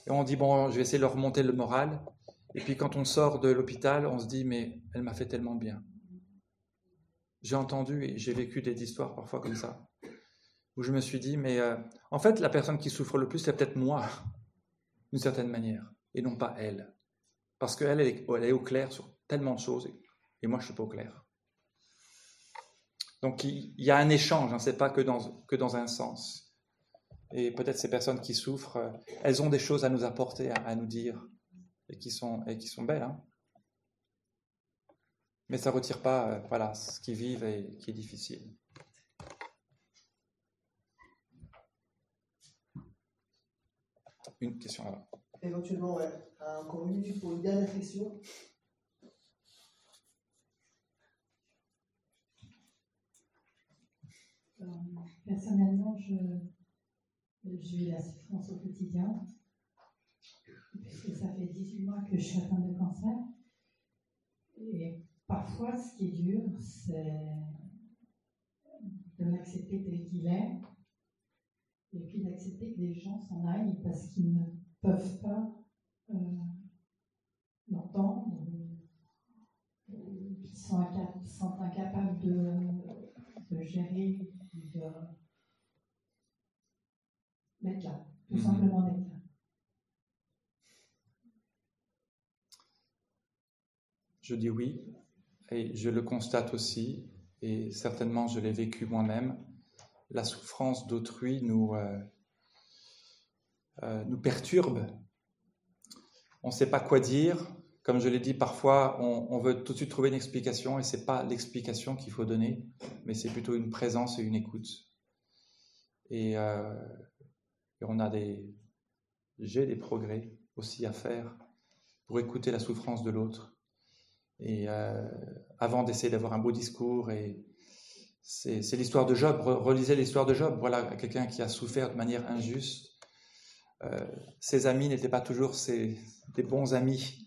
et, on dit bon, je vais essayer de leur remonter le moral. Et puis quand on sort de l'hôpital, on se dit mais elle m'a fait tellement bien. J'ai entendu et j'ai vécu des histoires parfois comme ça où je me suis dit mais euh, en fait la personne qui souffre le plus c'est peut-être moi d'une certaine manière et non pas elle. Parce qu'elle, elle est, au clair sur tellement de choses et, moi, je suis pas au clair. Donc, il, y a un échange, ce n'est pas que dans, un sens. Et peut-être ces personnes qui souffrent, euh, elles ont des choses à nous apporter, à, nous dire, et qui sont, belles. Hein. Mais ça ne retire pas euh, voilà, ce qu'ils vivent et qui est difficile. Une question là-bas. Éventuellement, ouais. Encore pour une dernière question. Personnellement, je, je vis la souffrance au quotidien, puisque ça fait 18 mois que je suis atteinte de cancer. Et parfois, ce qui est dur, c'est de l'accepter tel qu'il est, et puis d'accepter que les gens s'en aillent parce qu'ils ne peuvent pas euh, l'entendre, euh, qui sont, sont, incapables de, de gérer, de d'être là, tout mhm. simplement d'être là. Je dis oui, et je le constate aussi, et certainement je l'ai vécu moi-même. La souffrance d'autrui nous, euh, euh, nous perturbe on ne sait pas quoi dire. Comme je l'ai dit, parfois, on, veut tout de suite trouver une explication et ce n'est pas l'explication qu'il faut donner, mais c'est plutôt une présence et une écoute. Et, euh, on a des, j'ai des progrès aussi à faire pour écouter la souffrance de l'autre. Et euh, avant d'essayer d'avoir un beau discours, et c'est l'histoire de Job. Relisez l'histoire de Job. Voilà quelqu'un qui a souffert de manière injuste. Euh, ses amis n'étaient pas toujours des bons amis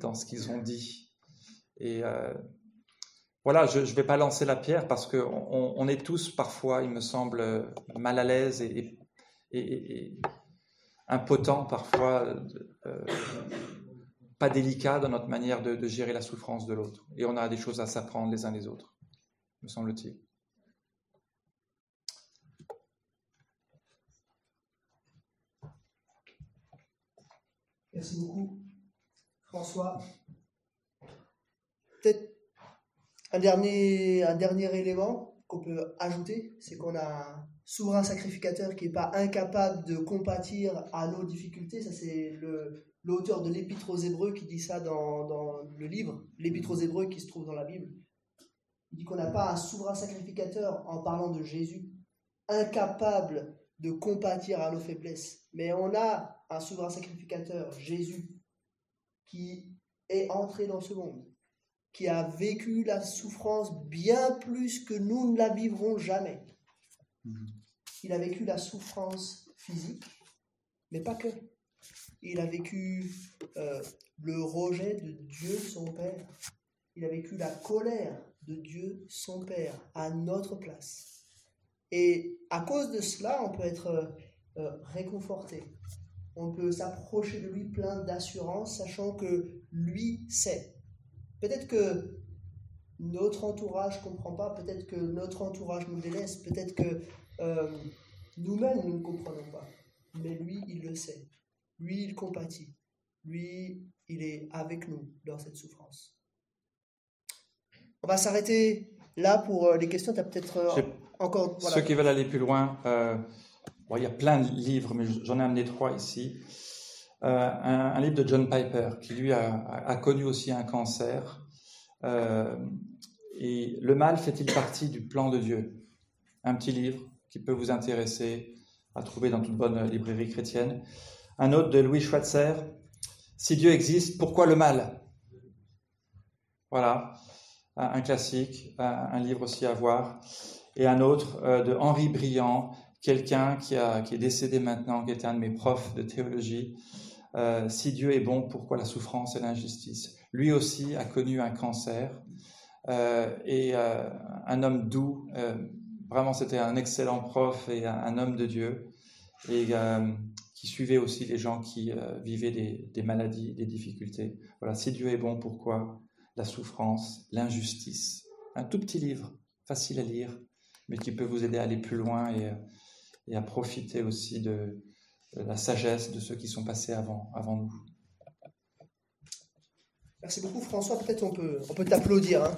dans ce qu'ils ont dit. Et euh, voilà, je ne vais pas lancer la pierre parce qu'on on est tous parfois, il me semble, mal à l'aise et, et, impotents parfois, euh, pas délicats dans notre manière de, de gérer la souffrance de l'autre. Et on a des choses à s'apprendre les uns les autres, me semble-t-il. Merci beaucoup, François. Peut-être un dernier, élément qu'on peut ajouter, c'est qu'on a un souverain sacrificateur qui n'est pas incapable de compatir à nos difficultés. Ça, c'est l'auteur de l'Épître aux Hébreux qui dit ça dans, dans le livre, l'Épître aux Hébreux qui se trouve dans la Bible. Il dit qu'on n'a pas un souverain sacrificateur en parlant de Jésus, incapable de compatir à nos faiblesses. Mais on a un souverain sacrificateur, Jésus, qui est entré dans ce monde, qui a vécu la souffrance bien plus que nous ne la vivrons jamais. Il a vécu la souffrance physique, mais pas que. Il a vécu euh, le rejet de Dieu son Père. Il a vécu la colère de Dieu son Père à notre place. Et à cause de cela, on peut être euh, réconforté. On peut s'approcher de lui plein d'assurance, sachant que lui sait. Peut-être que notre entourage ne comprend pas, peut-être que notre entourage nous délaisse, peut-être que euh, nous-mêmes nous ne comprenons pas. Mais lui, il le sait. Lui, il compatit. Lui, il est avec nous dans cette souffrance. On va s'arrêter là pour euh, les questions. Tu as peut-être euh, encore. Ceux qui veulent aller plus loin, il y a plein de livres, mais j'en ai amené trois ici. Un, livre de John Piper, qui lui a, connu aussi un cancer. et le mal fait-il partie du plan de Dieu Un petit livre qui peut vous intéresser, à trouver dans toute bonne librairie chrétienne. Un autre de Louis Schweitzer, Si Dieu existe, pourquoi le mal? Voilà, un classique, un livre aussi à voir. Et un autre euh, de Henri Briand, quelqu'un qui, qui est décédé maintenant, qui était un de mes profs de théologie. Euh, si Dieu est bon, pourquoi la souffrance et l'injustice? Lui aussi a connu un cancer euh, et un homme doux, Vraiment, c'était un excellent prof et un, homme de Dieu et euh, qui suivait aussi les gens qui euh, vivaient des, maladies, des difficultés. Voilà, si Dieu est bon, pourquoi la souffrance, l'injustice? Un tout petit livre, facile à lire, mais qui peut vous aider à aller plus loin et, et à profiter aussi de, la sagesse de ceux qui sont passés avant, avant nous. Merci beaucoup François, peut-être on peut, on peut t'applaudir. Hein.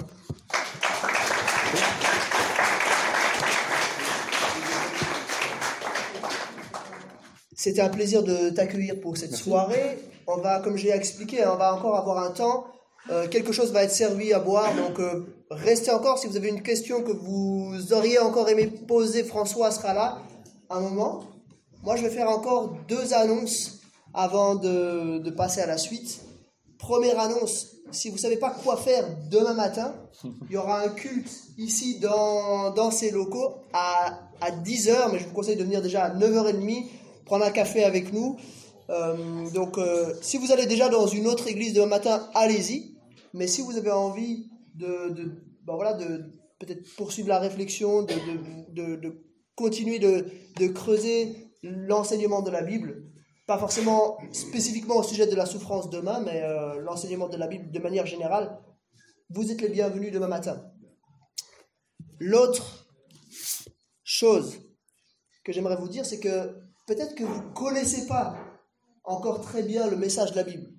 C'était un plaisir de t'accueillir pour cette soirée. On va, comme j'ai expliqué, hein, on va encore avoir un temps. Euh, quelque chose va être servi à boire, donc euh, restez encore. Si vous avez une question que vous auriez encore aimé poser, François sera là. Un moment. Moi, je vais faire encore deux annonces avant de, de passer à la suite. Première annonce, si vous savez pas quoi faire demain matin, il y aura un culte ici dans, dans ces locaux à, à 10h, mais je vous conseille de venir déjà à 9h30 prendre un café avec nous. Euh, donc, euh, si vous allez déjà dans une autre église demain matin, allez-y. Mais si vous avez envie de, de ben voilà, de peut-être poursuivre la réflexion, de, de continuer de, creuser l'enseignement de la Bible, pas forcément spécifiquement au sujet de la souffrance demain, mais euh, l'enseignement de la Bible de manière générale, vous êtes les bienvenus demain matin. L'autre chose que j'aimerais vous dire, c'est que peut-être que vous ne connaissez pas encore très bien le message de la Bible.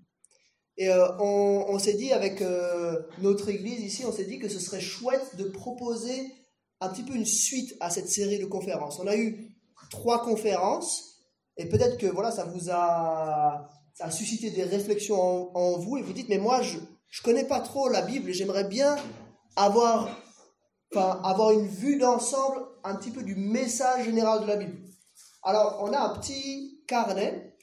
Et euh, on, s'est dit avec euh, notre église ici, on s'est dit que ce serait chouette de proposer un petit peu une suite à cette série de conférences. On a eu trois conférences et peut-être que voilà, ça vous a, ça suscité des réflexions en, vous et vous dites mais moi je je connais pas trop la Bible et j'aimerais bien avoir avoir une vue d'ensemble un petit peu du message général de la Bible. Alors, on a un petit carnet.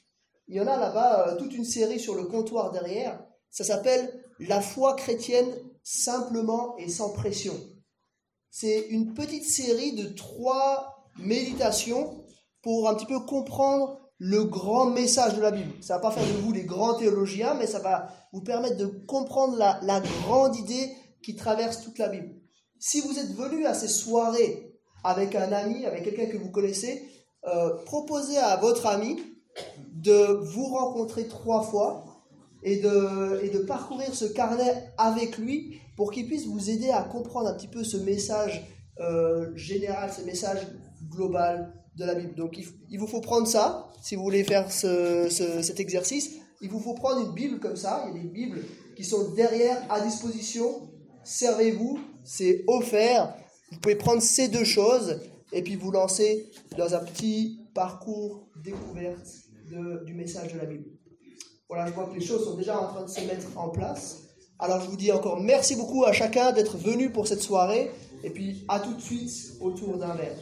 Il y en a là-bas euh, toute une série sur le comptoir derrière. Ça s'appelle La foi chrétienne simplement et sans pression. C'est une petite série de trois méditations pour un petit peu comprendre le grand message de la Bible. Ça va pas faire de vous des grands théologiens, mais ça va vous permettre de comprendre la, la grande idée qui traverse toute la Bible. Si vous êtes venu à ces soirées avec un ami, avec quelqu'un que vous connaissez, euh, proposez à votre ami de vous rencontrer trois fois et de, et de parcourir ce carnet avec lui pour qu'il puisse vous aider à comprendre un petit peu ce message euh, général, ce message global de la Bible. Donc il, vous faut prendre ça, si vous voulez faire ce, cet exercice, il vous faut prendre une Bible comme ça, il y a des Bibles qui sont derrière à disposition, servez-vous, c'est offert, vous pouvez prendre ces deux choses et puis vous lancer dans un petit parcours découverte de, du message de la Bible. Voilà, je vois que les choses sont déjà en train de se mettre en place. Alors je vous dis encore merci beaucoup à chacun d'être venu pour cette soirée et puis à tout de suite autour d'un verre.